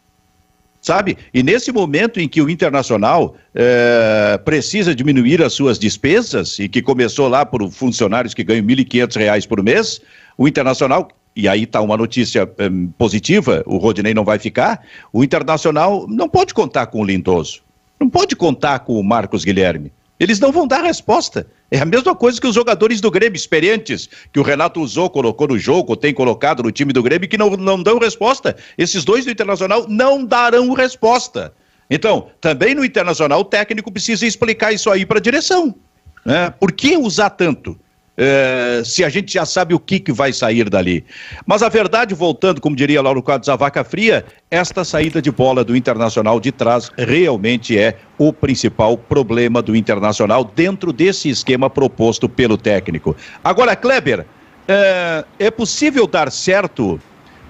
Sabe? E nesse momento em que o Internacional é, precisa diminuir as suas despesas, e que começou lá por funcionários que ganham R$ 1.500 por mês, o Internacional, e aí está uma notícia é, positiva, o Rodinei não vai ficar, o Internacional não pode contar com o Lindoso. Não pode contar com o Marcos Guilherme. Eles não vão dar resposta. É a mesma coisa que os jogadores do Grêmio experientes, que o Renato usou, colocou no jogo, tem colocado no time do Grêmio, que não, não dão resposta. Esses dois do Internacional não darão resposta. Então, também no Internacional, o técnico precisa explicar isso aí para a direção. Né? Por que usar tanto? É, se a gente já sabe o que, que vai sair dali. Mas a verdade, voltando, como diria Lauro Quadros, a vaca fria, esta saída de bola do Internacional de trás realmente é o principal problema do Internacional dentro desse esquema proposto pelo técnico. Agora, Kleber, é, é possível dar certo?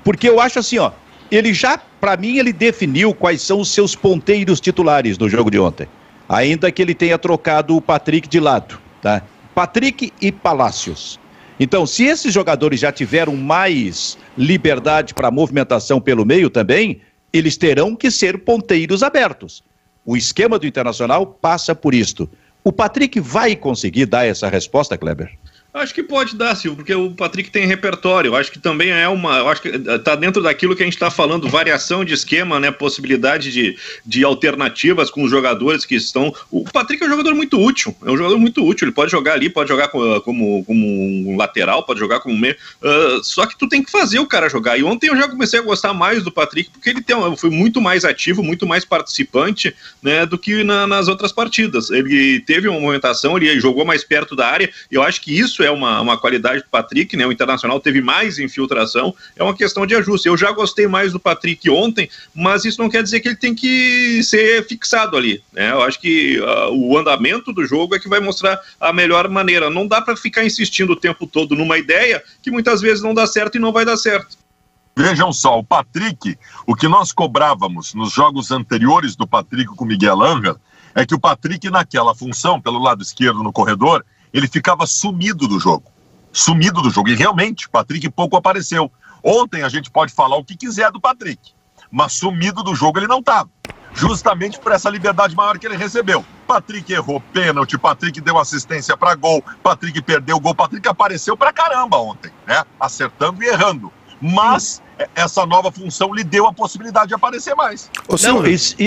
Porque eu acho assim, ó, ele já, para mim, ele definiu quais são os seus ponteiros titulares no jogo de ontem. Ainda que ele tenha trocado o Patrick de lado, tá? Patrick e Palácios. Então, se esses jogadores já tiveram mais liberdade para movimentação pelo meio também, eles terão que ser ponteiros abertos. O esquema do Internacional passa por isto. O Patrick vai conseguir dar essa resposta, Kleber? Acho que pode dar, Silvio, porque o Patrick tem repertório. Acho que também é uma. Acho que está dentro daquilo que a gente está falando, variação de esquema, né? Possibilidade de, de alternativas com os jogadores que estão. O Patrick é um jogador muito útil. É um jogador muito útil. Ele pode jogar ali, pode jogar como, como, como um lateral, pode jogar como meio. Uh, só que tu tem que fazer o cara jogar. E ontem eu já comecei a gostar mais do Patrick, porque ele tem, foi muito mais ativo, muito mais participante, né? Do que na, nas outras partidas. Ele teve uma movimentação, ele jogou mais perto da área. E eu acho que isso é uma, uma qualidade do Patrick, né? O Internacional teve mais infiltração, é uma questão de ajuste. Eu já gostei mais do Patrick ontem, mas isso não quer dizer que ele tem que ser fixado ali, né? Eu acho que uh, o andamento do jogo é que vai mostrar a melhor maneira. Não dá para ficar insistindo o tempo todo numa ideia que muitas vezes não dá certo e não vai dar certo. Vejam só, o Patrick, o que nós cobrávamos nos jogos anteriores do Patrick com Miguel Angel, é que o Patrick, naquela função, pelo lado esquerdo no corredor, ele ficava sumido do jogo. Sumido do jogo. E realmente, Patrick pouco apareceu. Ontem a gente pode falar o que quiser do Patrick, mas sumido do jogo ele não estava. Justamente por essa liberdade maior que ele recebeu. Patrick errou pênalti, Patrick deu assistência para gol, Patrick perdeu gol, Patrick apareceu para caramba ontem, né? Acertando e errando. Mas essa nova função lhe deu a possibilidade de aparecer mais. Não,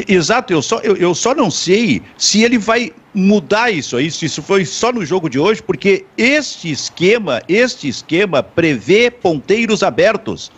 exato, eu só, eu, eu só não sei se ele vai mudar isso aí, se isso foi só no jogo de hoje, porque este esquema, este esquema prevê ponteiros abertos.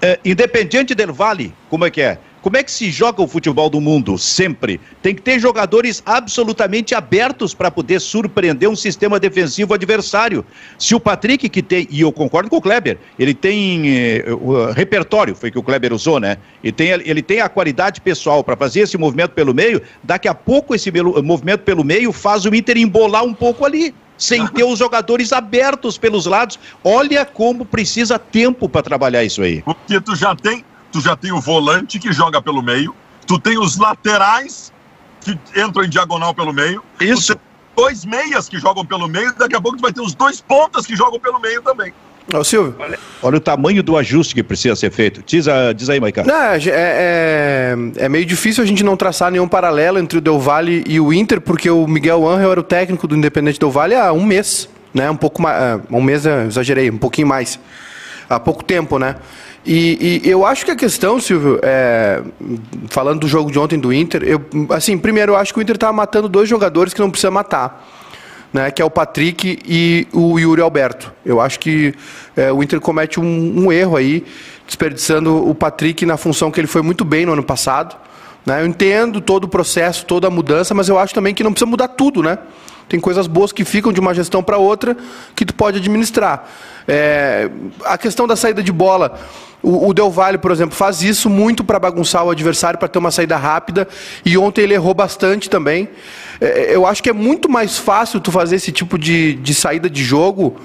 É, Independente del Vale, como é que é? Como é que se joga o futebol do mundo? Sempre. Tem que ter jogadores absolutamente abertos para poder surpreender um sistema defensivo adversário. Se o Patrick, que tem, e eu concordo com o Kleber, ele tem eh, o repertório, foi que o Kleber usou, né? Ele tem, ele tem a qualidade pessoal para fazer esse movimento pelo meio, daqui a pouco esse movimento pelo meio faz o Inter embolar um pouco ali sem ter os jogadores abertos pelos lados. Olha como precisa tempo para trabalhar isso aí. Porque tu já tem tu já tem o volante que joga pelo meio, tu tem os laterais que entram em diagonal pelo meio. Isso. dois meias que jogam pelo meio, daqui a pouco tu vai ter os dois pontas que jogam pelo meio também. Ô, Silvio. Olha, olha, o tamanho do ajuste que precisa ser feito. Diz, uh, diz aí, Maicá. É, é, é, meio difícil a gente não traçar nenhum paralelo entre o Del Valle e o Inter, porque o Miguel Angel era o técnico do Independente Del Valle há um mês, né? Um pouco mais. É, um mês, exagerei, um pouquinho mais. Há pouco tempo, né? E, e, eu acho que a questão, Silvio, é, falando do jogo de ontem do Inter, eu, assim, primeiro eu acho que o Inter está matando dois jogadores que não precisa matar. Né, que é o Patrick e o Yuri Alberto. Eu acho que é, o Inter comete um, um, erro aí, desperdiçando o Patrick na função que ele foi muito bem no ano passado. Né? Eu entendo todo o processo, toda a mudança, mas eu acho também que não precisa mudar tudo, né? Tem coisas boas que ficam de uma gestão para outra que tu pode administrar. É, a questão da saída de bola. O, Del Valle, por exemplo, faz isso muito para bagunçar o adversário, para ter uma saída rápida. E ontem ele errou bastante também. É, eu acho que é muito mais fácil tu fazer esse tipo de, de saída de jogo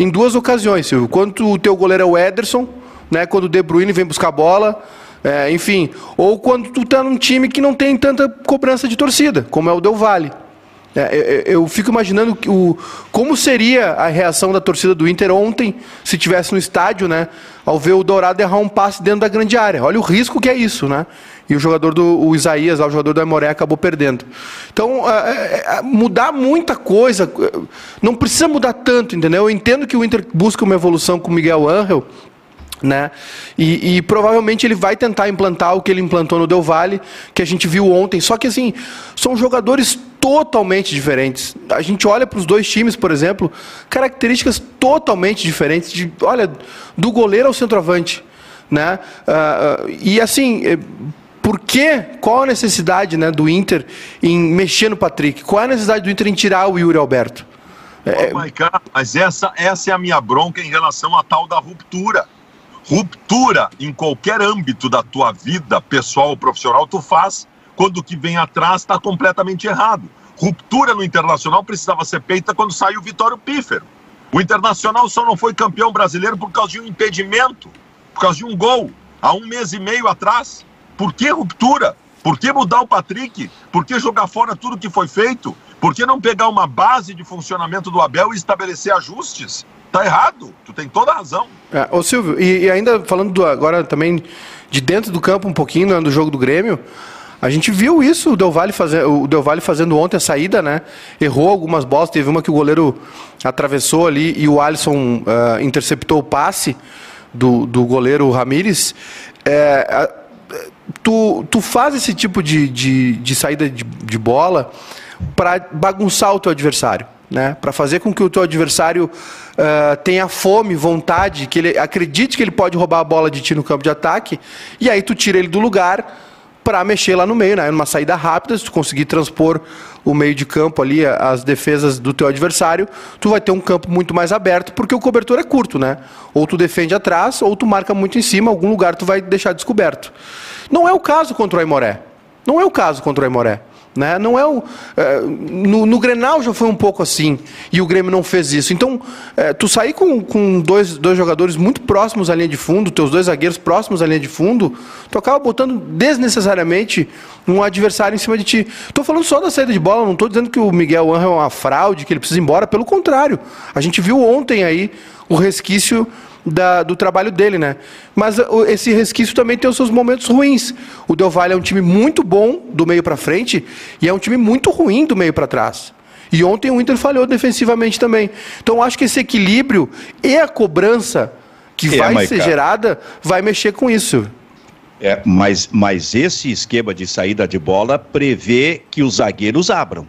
em duas ocasiões, Silvio. Quando o teu goleiro é o Ederson, né, quando o De Bruyne vem buscar a bola, é, enfim. Ou quando tu está num time que não tem tanta cobrança de torcida, como é o Del Valle. É, eu, eu, fico imaginando o, como seria a reação da torcida do Inter ontem, se tivesse no estádio, né? Ao ver o Dourado errar um passe dentro da grande área. Olha o risco que é isso, né? E o jogador do o Isaías, o jogador do Amoré, acabou perdendo. Então, é, é, é, mudar muita coisa, não precisa mudar tanto, entendeu? Eu entendo que o Inter busca uma evolução com o Miguel Angel, né? E, e, provavelmente ele vai tentar implantar o que ele implantou no Del Valle, que a gente viu ontem. Só que assim, são jogadores totalmente diferentes. A gente olha para os dois times, por exemplo, características totalmente diferentes. De, olha, do goleiro ao centroavante, né? Uh, uh, e assim, eh, por que? Qual a necessidade, né, do Inter em mexer no Patrick? Qual a necessidade do Inter em tirar o Yuri Alberto? É... Oh, mas essa, essa é a minha bronca em relação à tal da ruptura. Ruptura em qualquer âmbito da tua vida, pessoal ou profissional, tu faz quando o que vem atrás está completamente errado. Ruptura no Internacional precisava ser feita quando saiu o Vitório Pífero. O Internacional só não foi campeão brasileiro por causa de um impedimento, por causa de um gol, há um mês e meio atrás. Por que ruptura? Por que mudar o Patrick? Por que jogar fora tudo que foi feito? Por que não pegar uma base de funcionamento do Abel e estabelecer ajustes? Tá errado, tu tem toda a razão. É, ô Silvio, e, e ainda falando do, agora também de dentro do campo um pouquinho, né, do jogo do Grêmio, A gente viu isso, o Del Valle, o Del Valle fazendo ontem a saída, né? Errou algumas bolas, teve uma que o goleiro atravessou ali e o Alisson uh, interceptou o passe do, do goleiro Ramires. É, tu, tu faz esse tipo de, de, de saída de, de bola para bagunçar o teu adversário. Né, para fazer com que o teu adversário uh, tenha fome, vontade, que ele acredite que ele pode roubar a bola de ti no campo de ataque, e aí tu tira ele do lugar para mexer lá no meio, né? Numa saída rápida, se tu conseguir transpor o meio de campo ali, as defesas do teu adversário, tu vai ter um campo muito mais aberto, porque o cobertor é curto, né? Ou tu defende atrás, ou tu marca muito em cima, algum lugar tu vai deixar descoberto. Não é o caso contra o Aimoré. Não é o caso contra o Aimoré. Né? Não é o, é, no, no, Grenal já foi um pouco assim, e o Grêmio não fez isso. Então, é, tu sair com, com dois, dois jogadores muito próximos à linha de fundo, teus dois zagueiros próximos à linha de fundo, tu acaba botando desnecessariamente um adversário em cima de ti. Estou falando só da saída de bola, não estou dizendo que o Miguel Angel é uma fraude, que ele precisa ir embora, pelo contrário. A gente viu ontem aí o resquício da, do trabalho dele, né? Mas esse resquício também tem os seus momentos ruins. O Del Valle é um time muito bom do meio para frente e é um time muito ruim do meio para trás. E ontem o Inter falhou defensivamente também. Então acho que esse equilíbrio e a cobrança que é, vai ser gerada vai mexer com isso. É, mas, mas esse esquema de saída de bola prevê que os zagueiros abram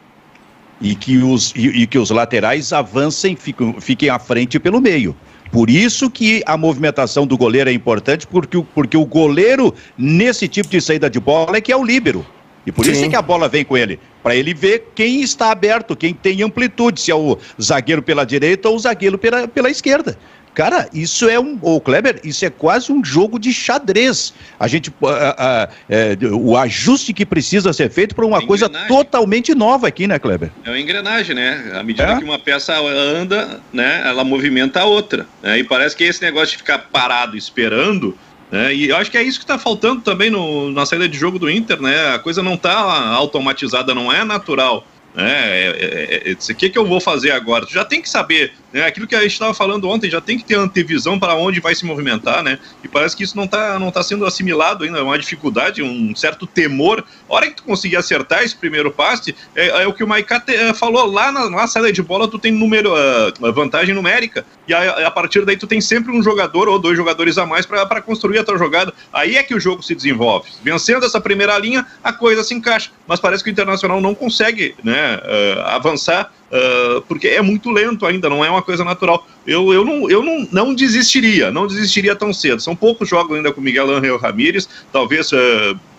e que os, e, e que os laterais avancem, fiquem, fiquem à frente pelo meio. Por isso que a movimentação do goleiro é importante, porque, porque o goleiro, nesse tipo de saída de bola, é que é o líbero. E por Sim. isso é que a bola vem com ele, para ele ver quem está aberto, quem tem amplitude, se é o zagueiro pela direita ou o zagueiro pela, pela esquerda. Cara, isso é um. Ô, Kleber, isso é quase um jogo de xadrez. A gente. Uh, uh, uh, o ajuste que precisa ser feito para uma é coisa totalmente nova aqui, né, Kleber? É uma engrenagem, né? À medida é? que uma peça anda, né, ela movimenta a outra. Né? E parece que esse negócio de ficar parado esperando. Né? E eu acho que é isso que está faltando também no, na saída de jogo do Inter, né? A coisa não está automatizada, não é natural. É, é, é, é, o que, que eu vou fazer agora? Tu já tem que saber né? Aquilo que a gente estava falando ontem, já tem que ter antevisão para onde vai se movimentar, né? E parece que isso não está não tá sendo assimilado ainda, é uma dificuldade, um certo temor. A hora que tu conseguir acertar esse primeiro passe, é, é o que o Maiká é, falou, lá na, na saída de bola tu tem número, uh, vantagem numérica, e a, a, partir daí tu tem sempre um jogador ou dois jogadores a mais para construir a tua jogada. Aí é que o jogo se desenvolve. Vencendo essa primeira linha, a coisa se encaixa. Mas parece que o Internacional não consegue né, uh, avançar uh, porque é muito lento ainda, não é uma coisa natural. Eu, eu, não, eu não, não desistiria, não desistiria tão cedo. São poucos jogos ainda com Miguel Angel Ramírez, talvez uh,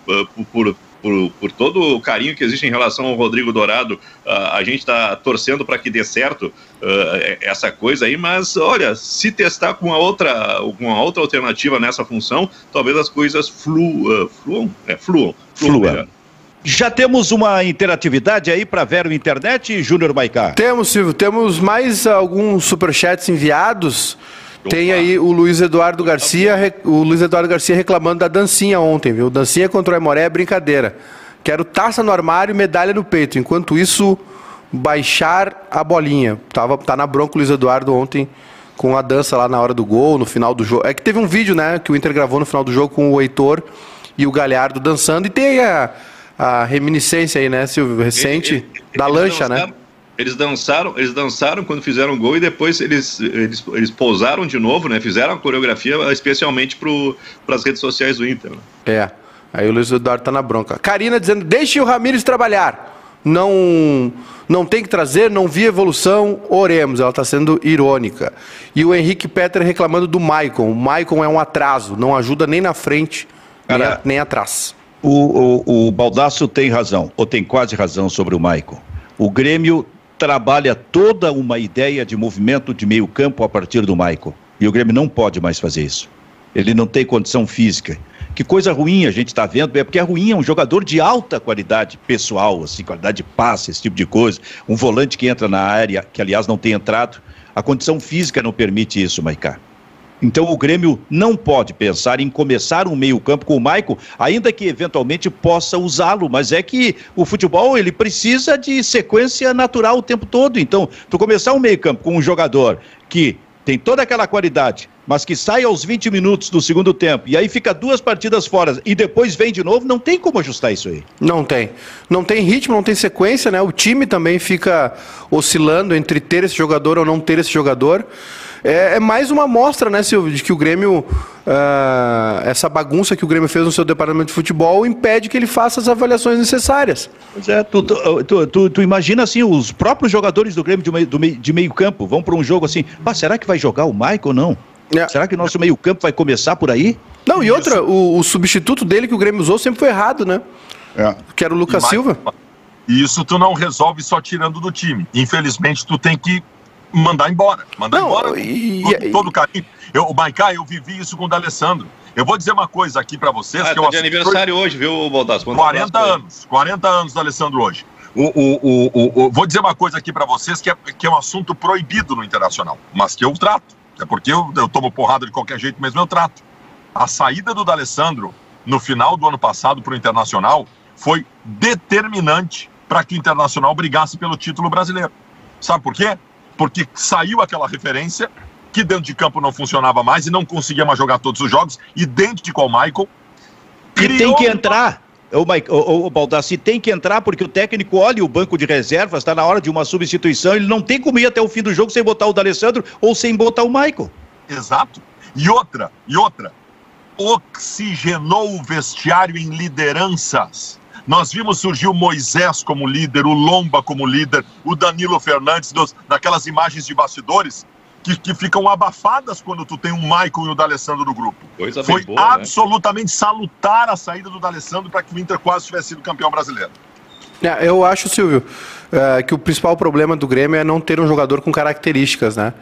uh, por, por, por, todo o carinho que existe em relação ao Rodrigo Dourado, a gente está torcendo para que dê certo uh, essa coisa aí, mas olha, se testar com uma outra, uma outra alternativa nessa função, talvez as coisas flu, uh, fluam, é, fluam, fluam. fluam. Já temos uma interatividade aí para Vero Internet, Júnior Maicá? Temos, Silvio. Temos mais alguns superchats enviados. Tem aí o Luiz Eduardo Garcia, o Luiz Eduardo Garcia reclamando da dancinha ontem, viu? Dancinha contra o Emoré é brincadeira. Quero taça no armário e medalha no peito. Enquanto isso, baixar a bolinha. Tava, tá na bronca o Luiz Eduardo ontem com a dança lá na hora do gol, no final do jogo. É que teve um vídeo, né, que o Inter gravou no final do jogo com o Heitor e o Galhardo dançando. E tem a a reminiscência aí, né, Silvio, recente, ele, ele, da lancha, né? Eles dançaram, eles dançaram quando fizeram gol e depois eles, eles, eles pousaram de novo, né? Fizeram a coreografia especialmente para as redes sociais do Inter. Né? É. Aí o Luiz Eduardo tá na bronca. Karina dizendo: deixe o Ramires trabalhar. Não, não tem que trazer, não vi evolução, oremos. Ela está sendo irônica. E o Henrique Petter reclamando do Maicon. O Maicon é um atraso, não ajuda nem na frente, Cara, nem, a, nem atrás. O, o, o Baldasso tem razão, ou tem quase razão sobre o Maicon. O Grêmio trabalha toda uma ideia de movimento de meio campo a partir do Maicon. E o Grêmio não pode mais fazer isso. Ele não tem condição física. Que coisa ruim a gente está vendo, é porque é ruim, é um jogador de alta qualidade pessoal, assim, qualidade de passe, esse tipo de coisa. Um volante que entra na área, que aliás não tem entrado. A condição física não permite isso, Maicá. Então o Grêmio não pode pensar em começar um meio-campo com o Maico, ainda que eventualmente possa usá-lo, mas é que o futebol ele precisa de sequência natural o tempo todo. Então, tu começar um meio-campo com um jogador que tem toda aquela qualidade, mas que sai aos 20 minutos do segundo tempo e aí fica duas partidas fora e depois vem de novo, não tem como ajustar isso aí. Não tem. Não tem ritmo, não tem sequência, né? O time também fica oscilando entre ter esse jogador ou não ter esse jogador. É, é mais uma amostra, né, Silvio, de que o Grêmio, uh, essa bagunça que o Grêmio fez no seu departamento de futebol impede que ele faça as avaliações necessárias. Pois é, tu, tu, tu, tu imagina assim, os próprios jogadores do Grêmio de meio, do meio, de meio campo vão para um jogo assim, ah, será que vai jogar o Michael ou não? É. Será que o nosso meio campo vai começar por aí? Não, e outra, o, o, substituto dele que o Grêmio usou sempre foi errado, né? É. Que era o Lucas Silva. E isso tu não resolve só tirando do time. Infelizmente, tu tem que mandar embora. Mandar não, embora e, todo, todo carinho. Eu, o Maicá, eu vivi isso com o D'Alessandro. Eu vou dizer uma coisa aqui para vocês. Ah, que tá de aniversário hoje, viu, Baldasso? 40 anos. 40 anos do Alessandro hoje. O, o, o, o, vou dizer uma coisa aqui para vocês que é, que é um assunto proibido no Internacional, mas que eu trato. É porque eu, eu tomo porrada de qualquer jeito mesmo, eu trato. A saída do D'Alessandro no final do ano passado para o Internacional foi determinante para que o Internacional brigasse pelo título brasileiro. Sabe por quê? Porque saiu aquela referência que dentro de campo não funcionava mais e não conseguia mais jogar todos os jogos, idêntico ao Michael. E tem que entrar. O, o, o Baldassi tem que entrar porque o técnico olha o banco de reservas, está na hora de uma substituição, ele não tem como ir até o fim do jogo sem botar o D'Alessandro ou sem botar o Michael. Exato. E outra, e outra, oxigenou o vestiário em lideranças. Nós vimos surgir o Moisés como líder, o Lomba como líder, o Danilo Fernandes, dos, naquelas imagens de bastidores que, que, ficam abafadas quando tu tem o Michael e o D'Alessandro no grupo. Coisa Foi boa, né? absolutamente né? salutar a saída do D'Alessandro para que o Inter quase tivesse sido campeão brasileiro. É, eu acho, Silvio, é, que o principal problema do Grêmio é não ter um jogador com características, né?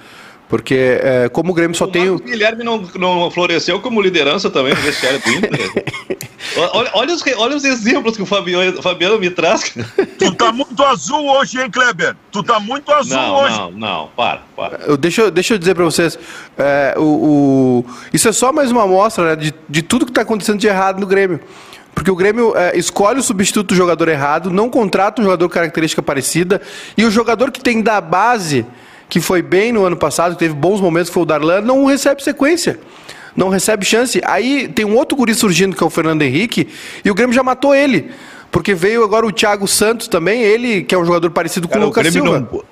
Porque é, como o Grêmio só o tem. O Guilherme não, não floresceu como liderança também no vestiário do Inter. olha, olha, os, olha os exemplos que o Fabiano, o Fabiano me traz. Tu tá muito azul hoje, hein, Kleber? Tu tá muito azul não, hoje. Não, não, para, para. Eu, deixa, deixa eu dizer para vocês. É, o, o, isso é só mais uma amostra né, de, de tudo que está acontecendo de errado no Grêmio. Porque o Grêmio é, escolhe o substituto do jogador errado, não contrata um jogador com característica parecida, e o jogador que tem da base que foi bem no ano passado, teve bons momentos, que foi o Darlan, não recebe sequência. Não recebe chance. Aí tem um outro guri surgindo, que é o Fernando Henrique, e o Grêmio já matou ele. Porque veio agora o Thiago Santos também, ele, que é um jogador parecido Cara, com o Lucas o Silva. Não,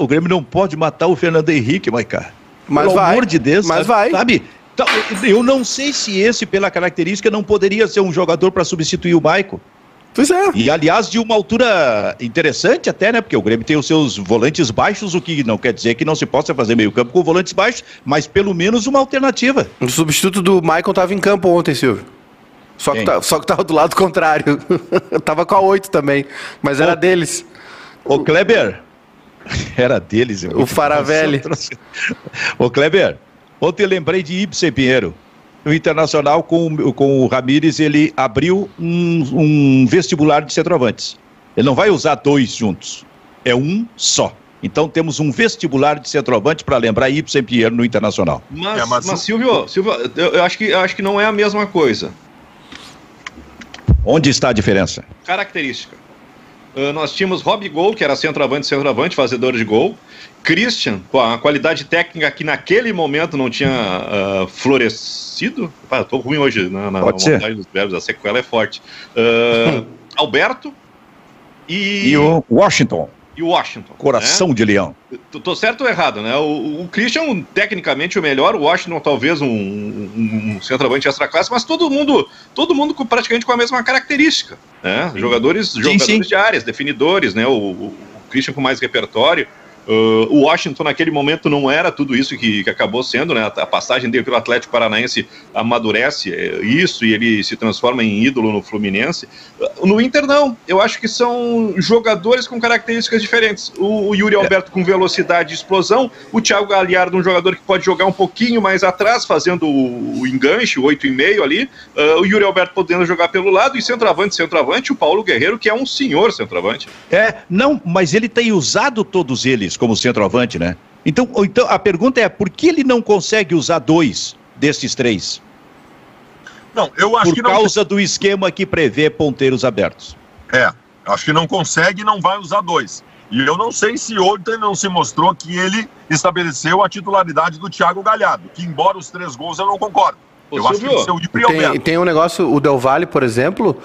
o Grêmio não pode matar o Fernando Henrique, Maicá. Mas Pelo vai, amor de Deus, mas vai. Sabe? Então, eu não sei se esse, pela característica, não poderia ser um jogador para substituir o Maico. Pois é. E aliás, de uma altura interessante até, né? Porque o Grêmio tem os seus volantes baixos, o que não quer dizer que não se possa fazer meio-campo com volantes baixos, mas pelo menos uma alternativa. O substituto do Michael estava em campo ontem, Silvio. Só que, tá, só que tava do lado contrário. tava com a 8 também, mas era deles. Ô, Kleber. Era deles. O Faravelli. Ô, Kleber. Ontem eu lembrei de Ibsen Pinheiro no Internacional, com, com o Ramires, ele abriu um, um vestibular de centroavantes. Ele não vai usar dois juntos, é um só. Então temos um vestibular de centroavante para lembrar Ibsen Pierre no Internacional. Mas, é, mas... mas Silvio, Silvio eu, eu, acho que, eu acho que não é a mesma coisa. Onde está a diferença? Característica. Uh, nós tínhamos Rob Gol, que era centroavante, centroavante, fazedor de gol. Christian, com a qualidade técnica que naquele momento não tinha uh, florescido. Pá, tô ruim hoje na, na Pode montagem dos verbos, a sequela é forte. Uh, Alberto e... e o Washington. E o Washington. Coração né? de leão. Tô, tô, certo ou errado, né? O, o Christian, tecnicamente, o melhor, o Washington, talvez um, um, um centroavante extra classe, mas todo mundo, todo mundo com, praticamente com a mesma característica. Né? Jogadores, sim, jogadores sim. de áreas, definidores, né? O, o, o Christian com mais repertório. Uh, o Washington naquele momento não era tudo isso que, que acabou sendo, né? A passagem dele pelo Atlético Paranaense amadurece é, isso e ele se transforma em ídolo no Fluminense. Uh, no Inter não, eu acho que são jogadores com características diferentes. O, o Yuri Alberto com velocidade e explosão, o Thiago Galhardo um jogador que pode jogar um pouquinho mais atrás, fazendo o, o enganche, o 8,5 ali. Uh, o Yuri Alberto podendo jogar pelo lado e centroavante, centroavante, o Paulo Guerreiro que é um senhor centroavante. É, não, mas ele tem usado todos eles como centroavante, né? Então, então a pergunta é, por que ele não consegue usar dois desses três? Não, eu acho por que não... Por causa do esquema que prevê ponteiros abertos. É, acho que não consegue e não vai usar dois. E eu não sei se ontem não se mostrou que ele estabeleceu a titularidade do Thiago Galhardo, que embora os três gols eu não concordo. Ô, eu Silvio, acho que ele de tem, tem um negócio, o Del Valle, por exemplo,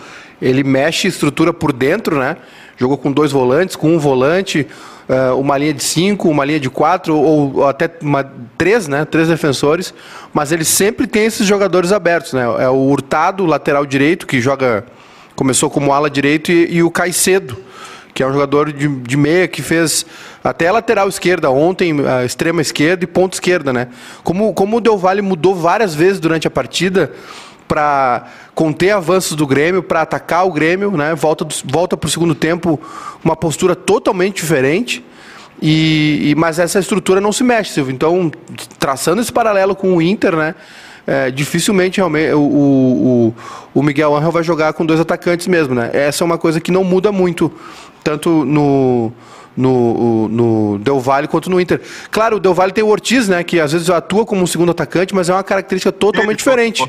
ele mexe estrutura por dentro, né? Jogou com dois volantes, com um volante, uh, uma linha de cinco, uma linha de quatro, ou, ou até uma, três, né? Três defensores. Mas ele sempre tem esses jogadores abertos, né? É o Hurtado, lateral direito, que joga. Começou como ala direito, e, e o Caicedo, que é um jogador de, de meia que fez até lateral esquerda ontem, a extrema esquerda e ponta esquerda, né? Como, como o Del Valle mudou várias vezes durante a partida para conter avanços do Grêmio, para atacar o Grêmio, né? Volta, volta para o segundo tempo uma postura totalmente diferente. E, e, mas essa estrutura não se mexe, Silvio. Então, traçando esse paralelo com o Inter, né? É, dificilmente realmente, o, o, o Miguel Angel vai jogar com dois atacantes mesmo, né? Essa é uma coisa que não muda muito, tanto no, no, no Del Valle quanto no Inter. Claro, o Del Valle tem o Ortiz, né? Que às vezes atua como um segundo atacante, mas é uma característica totalmente diferente.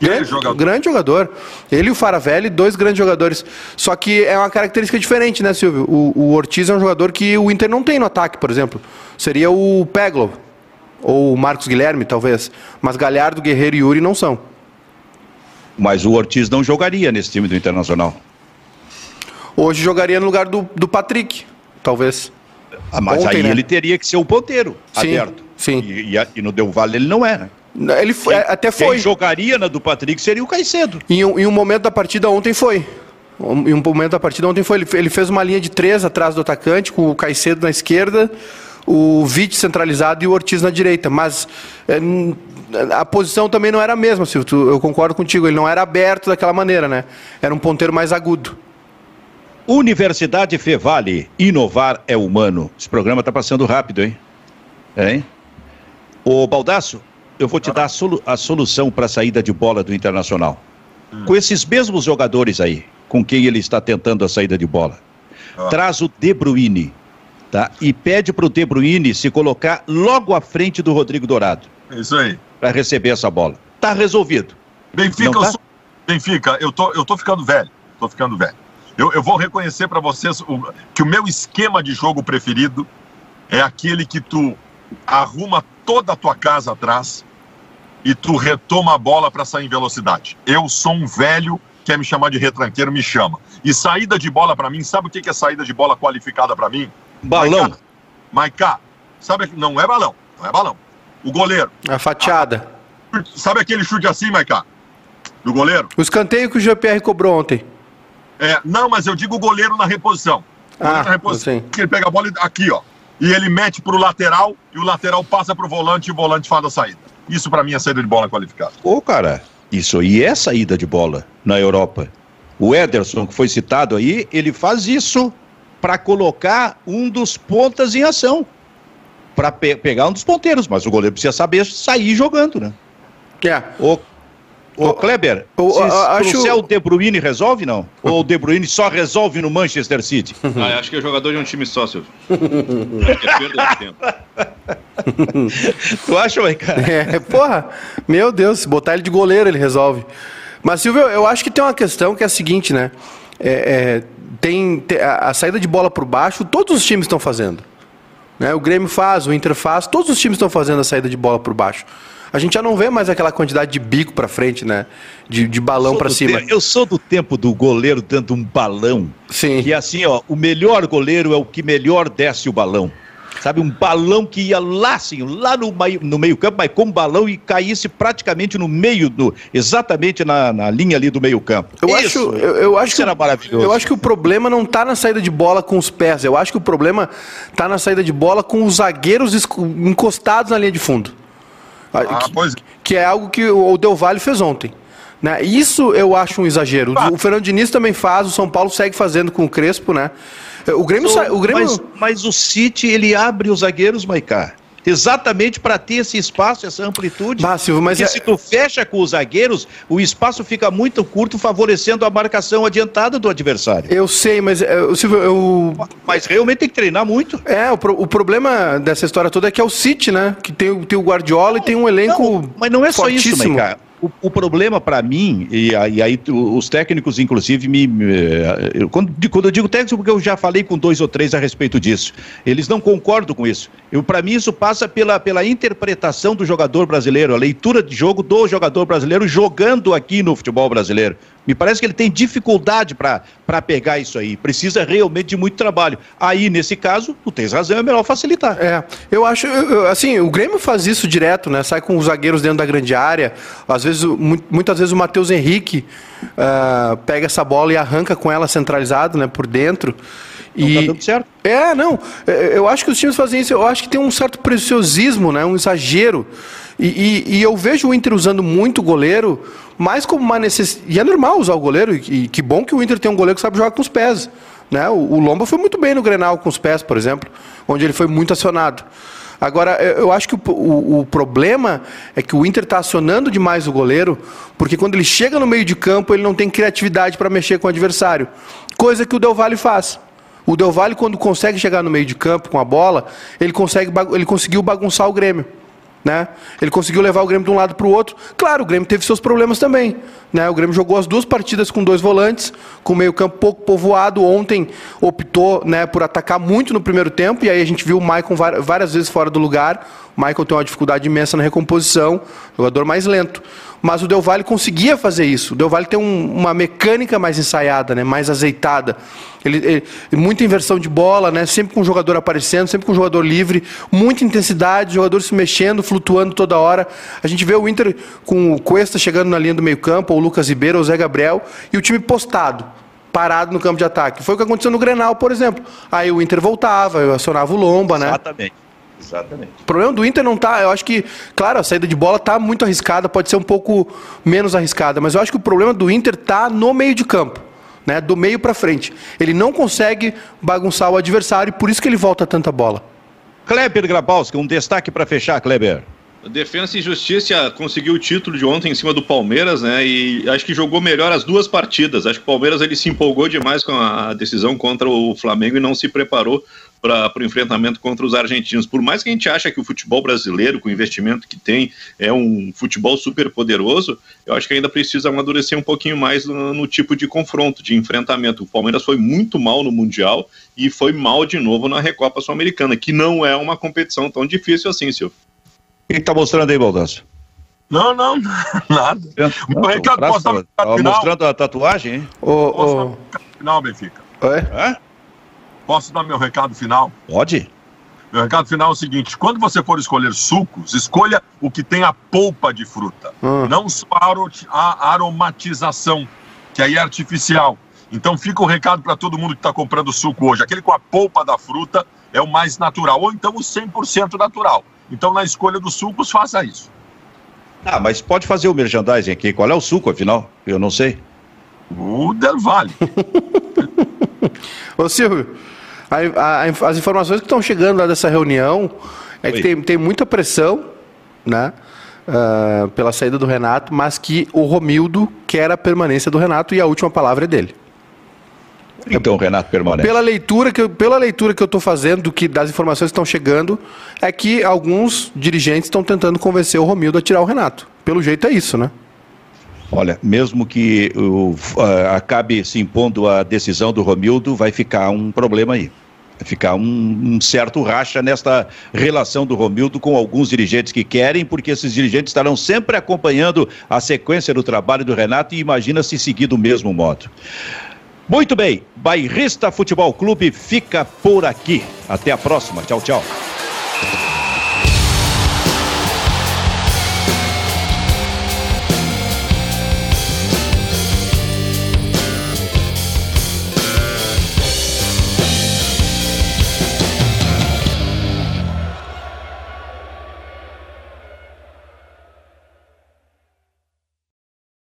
Grande jogador. grande jogador. Ele e o Faravelli, dois grandes jogadores. Só que é uma característica diferente, né, Silvio? O, o Ortiz é um jogador que o Inter não tem no ataque, por exemplo. Seria o Peglo. Ou o Marcos Guilherme, talvez. Mas Galhardo, Guerreiro e Yuri não são. Mas o Ortiz não jogaria nesse time do Internacional. Hoje jogaria no lugar do, do Patrick, talvez. Ah, mas Ontem, aí né? ele teria que ser o ponteiro sim, aberto. Sim. E, e, e no Del Valle ele não é, né? Ele foi, quem, até foi. Quem jogaria na do Patrick seria o Caicedo. Em um, em um momento da partida ontem foi. Em um momento da partida ontem foi. Ele, ele fez uma linha de três atrás do atacante, com o Caicedo na esquerda, o Vite centralizado e o Ortiz na direita. Mas é, a posição também não era a mesma, Silvio. Eu concordo contigo. Ele não era aberto daquela maneira, né? Era um ponteiro mais agudo. Universidade Fevale, inovar é humano. Esse programa está passando rápido, hein? É, hein? Ô, Baldaço, eu vou te dar a, solu a solução para a saída de bola do Internacional. Hum. Com esses mesmos jogadores aí, com quem ele está tentando a saída de bola, ah. traz o De Bruyne, tá? E pede para o De Bruyne se colocar logo à frente do Rodrigo Dourado. Isso aí. Para receber essa bola. Tá resolvido. Benfica, tá? eu sou... Benfica, eu tô, eu tô ficando velho. Tô ficando velho. Eu, eu vou reconhecer para vocês o, que o meu esquema de jogo preferido é aquele que tu arruma toda a tua casa atrás e tu retoma a bola para sair em velocidade. Eu sou um velho, quer me chamar de retranqueiro, me chama. E saída de bola para mim, sabe o que é saída de bola qualificada para mim? Balão. Maiká, sabe, não é balão, não é balão. O goleiro. A fatiada. A, sabe aquele chute assim, Maiká? Do goleiro? O escanteio que o GPR cobrou ontem. É, não, mas eu digo o goleiro na reposição. ah, na reposição. Que ele pega a bola aqui, ó e ele mete para o lateral e o lateral passa para o volante e o volante faz a saída. Isso para mim é saída de bola qualificada. Ô, cara, isso aí é saída de bola na Europa. O Ederson, que foi citado aí, ele faz isso para colocar um dos pontas em ação. Para pe pegar um dos ponteiros, mas o goleiro precisa saber sair jogando, né? É. O Ô, Kleber, o, se acho... o De Bruyne resolve, não? Ou o De Bruyne só resolve no Manchester City? Ah, acho que é jogador de um time sócio. acho que é perda de tempo. tu acha, ué, cara? É, porra, meu Deus, se botar ele de goleiro ele resolve. Mas, Silvio, eu acho que tem uma questão que é a seguinte, né? É, é, tem, tem a, a, saída de bola por baixo, todos os times estão fazendo. Né? O Grêmio faz, o Inter faz, todos os times estão fazendo a saída de bola por baixo a gente já não vê mais aquela quantidade de bico para frente, né? De, de balão para cima. Eu sou do tempo do goleiro dando um balão. Sim. Que assim, ó, o melhor goleiro é o que melhor desce o balão. Sabe, um balão que ia lá, assim, lá no meio, no meio campo, mas com balão e caísse praticamente no meio, do, exatamente na, na linha ali do meio campo. Eu isso, acho, eu, eu acho que, era maravilhoso. Eu acho que o problema não está na saída de bola com os pés. Eu acho que o problema está na saída de bola com os zagueiros encostados na linha de fundo. Ah, que, pois... que é algo que o Del Valle fez ontem. Né? Isso eu acho um exagero. Ah. O Fernando Diniz também faz, o São Paulo segue fazendo com o Crespo, né? O Grêmio, so, o Grêmio... Mas, mas, o City ele abre os zagueiros, Maicá exatamente para ter esse espaço, essa amplitude. Bah, Silvio, mas é... se tu fecha com os zagueiros, o espaço fica muito curto, favorecendo a marcação adiantada do adversário. Eu sei, mas é, Silvio, eu... Mas realmente tem que treinar muito. É, o, pro, o problema dessa história toda é que é o City, né? Que tem, tem o Guardiola não, e tem um elenco não, Mas não é só isso, Maicá. O, o problema para mim, e, e, aí os técnicos, inclusive, me. me eu, quando, quando, eu digo técnico, porque eu já falei com dois ou três a respeito disso. Eles não concordam com isso. Para mim, isso passa pela, pela interpretação do jogador brasileiro, a leitura de jogo do jogador brasileiro jogando aqui no futebol brasileiro. Me parece que ele tem dificuldade para pegar isso aí. Precisa realmente de muito trabalho. Aí, nesse caso, tu tens razão, é melhor facilitar. É, eu acho, assim, o Grêmio faz isso direto, né? Sai com os zagueiros dentro da grande área. Às vezes, muitas vezes o Matheus Henrique uh, pega essa bola e arranca com ela centralizado, né? Por dentro. Não e... tá dando certo. É, não. É, eu acho que os times fazem isso. Eu acho que tem um certo preciosismo, né? Um exagero. E, e, e eu vejo o Inter usando muito o goleiro mais como uma necessidade. E é normal usar o goleiro, e que bom que o Inter tem um goleiro que sabe jogar com os pés. Né? O, o Lomba foi muito bem no Grenal com os pés, por exemplo, onde ele foi muito acionado. Agora, eu acho que o, o, o problema é que o Inter está acionando demais o goleiro, porque quando ele chega no meio de campo, ele não tem criatividade para mexer com o adversário. Coisa que o Del Valle faz. O Del Valle, quando consegue chegar no meio de campo com a bola, ele, consegue, ele conseguiu bagunçar o Grêmio. Né? Ele conseguiu levar o Grêmio de um lado para o outro. Claro, o Grêmio teve seus problemas também. Né? O Grêmio jogou as duas partidas com dois volantes, com meio campo pouco povoado. Ontem optou né, por atacar muito no primeiro tempo, e aí a gente viu o Maicon várias vezes fora do lugar. O Michael tem uma dificuldade imensa na recomposição, jogador mais lento. Mas o Del Valle conseguia fazer isso. O Del Valle tem um, uma mecânica mais ensaiada, né, mais azeitada. Ele, ele, muita inversão de bola, né, sempre com o jogador aparecendo, sempre com o jogador livre, muita intensidade, jogador se mexendo, flutuando toda hora. A gente vê o Inter com o Cuesta chegando na linha do meio-campo, ou o Lucas Ribeiro, ou o Zé Gabriel, e o time postado parado no campo de ataque. Foi o que aconteceu no Grenal, por exemplo. Aí o Inter voltava, eu acionava o Lomba, né? Exatamente. Exatamente. O problema do Inter não tá, eu acho que, claro, a saída de bola tá muito arriscada, pode ser um pouco menos arriscada, mas eu acho que o problema do Inter tá no meio de campo, né, do meio para frente. Ele não consegue bagunçar o adversário, por isso que ele volta tanta bola. Kleber Grabowski, um destaque para fechar, Kleber. Defesa e Justiça conseguiu o título de ontem em cima do Palmeiras, né? E acho que jogou melhor as duas partidas. Acho que o Palmeiras ele se empolgou demais com a decisão contra o Flamengo e não se preparou para o enfrentamento contra os argentinos. Por mais que a gente ache que o futebol brasileiro, com o investimento que tem, é um futebol super poderoso, eu acho que ainda precisa amadurecer um pouquinho mais no, no tipo de confronto, de enfrentamento. O Palmeiras foi muito mal no Mundial e foi mal de novo na Recopa Sul-Americana, que não é uma competição tão difícil assim, Silvio. O que está mostrando aí, Baldasso? Não, não, nada. Não, o recado posso dar no mostrando a tatuagem, hein? O, posso o... final, Benfica? Oi? É? Posso dar meu recado final? Pode. Meu recado final é o seguinte: quando você for escolher sucos, escolha o que tem a polpa de fruta, hum. não só a aromatização, que aí é artificial. Então fica o recado para todo mundo que está comprando suco hoje: aquele com a polpa da fruta é o mais natural, ou então o 100% natural. Então, na escolha dos sucos, faça isso. Ah, mas pode fazer o merchandising aqui. Qual é o suco, afinal? Eu não sei. O Del Valle. Ô Silvio, a, a, as informações que estão chegando lá dessa reunião é Oi. que tem, tem muita pressão, né? Uh, pela saída do Renato, mas que o Romildo quer a permanência do Renato e a última palavra é dele. Então o Renato permanece. Pela leitura que eu, pela leitura que eu estou fazendo que das informações que estão chegando, é que alguns dirigentes estão tentando convencer o Romildo a tirar o Renato. Pelo jeito é isso, né? Olha, mesmo que uh, acabe se impondo a decisão do Romildo, vai ficar um problema aí. Vai ficar um, um, certo racha nesta relação do Romildo com alguns dirigentes que querem, porque esses dirigentes estarão sempre acompanhando a sequência do trabalho do Renato e imagina se seguir do mesmo modo. Muito bem, Bairrista Futebol Clube fica por aqui. Até a próxima. Tchau, tchau.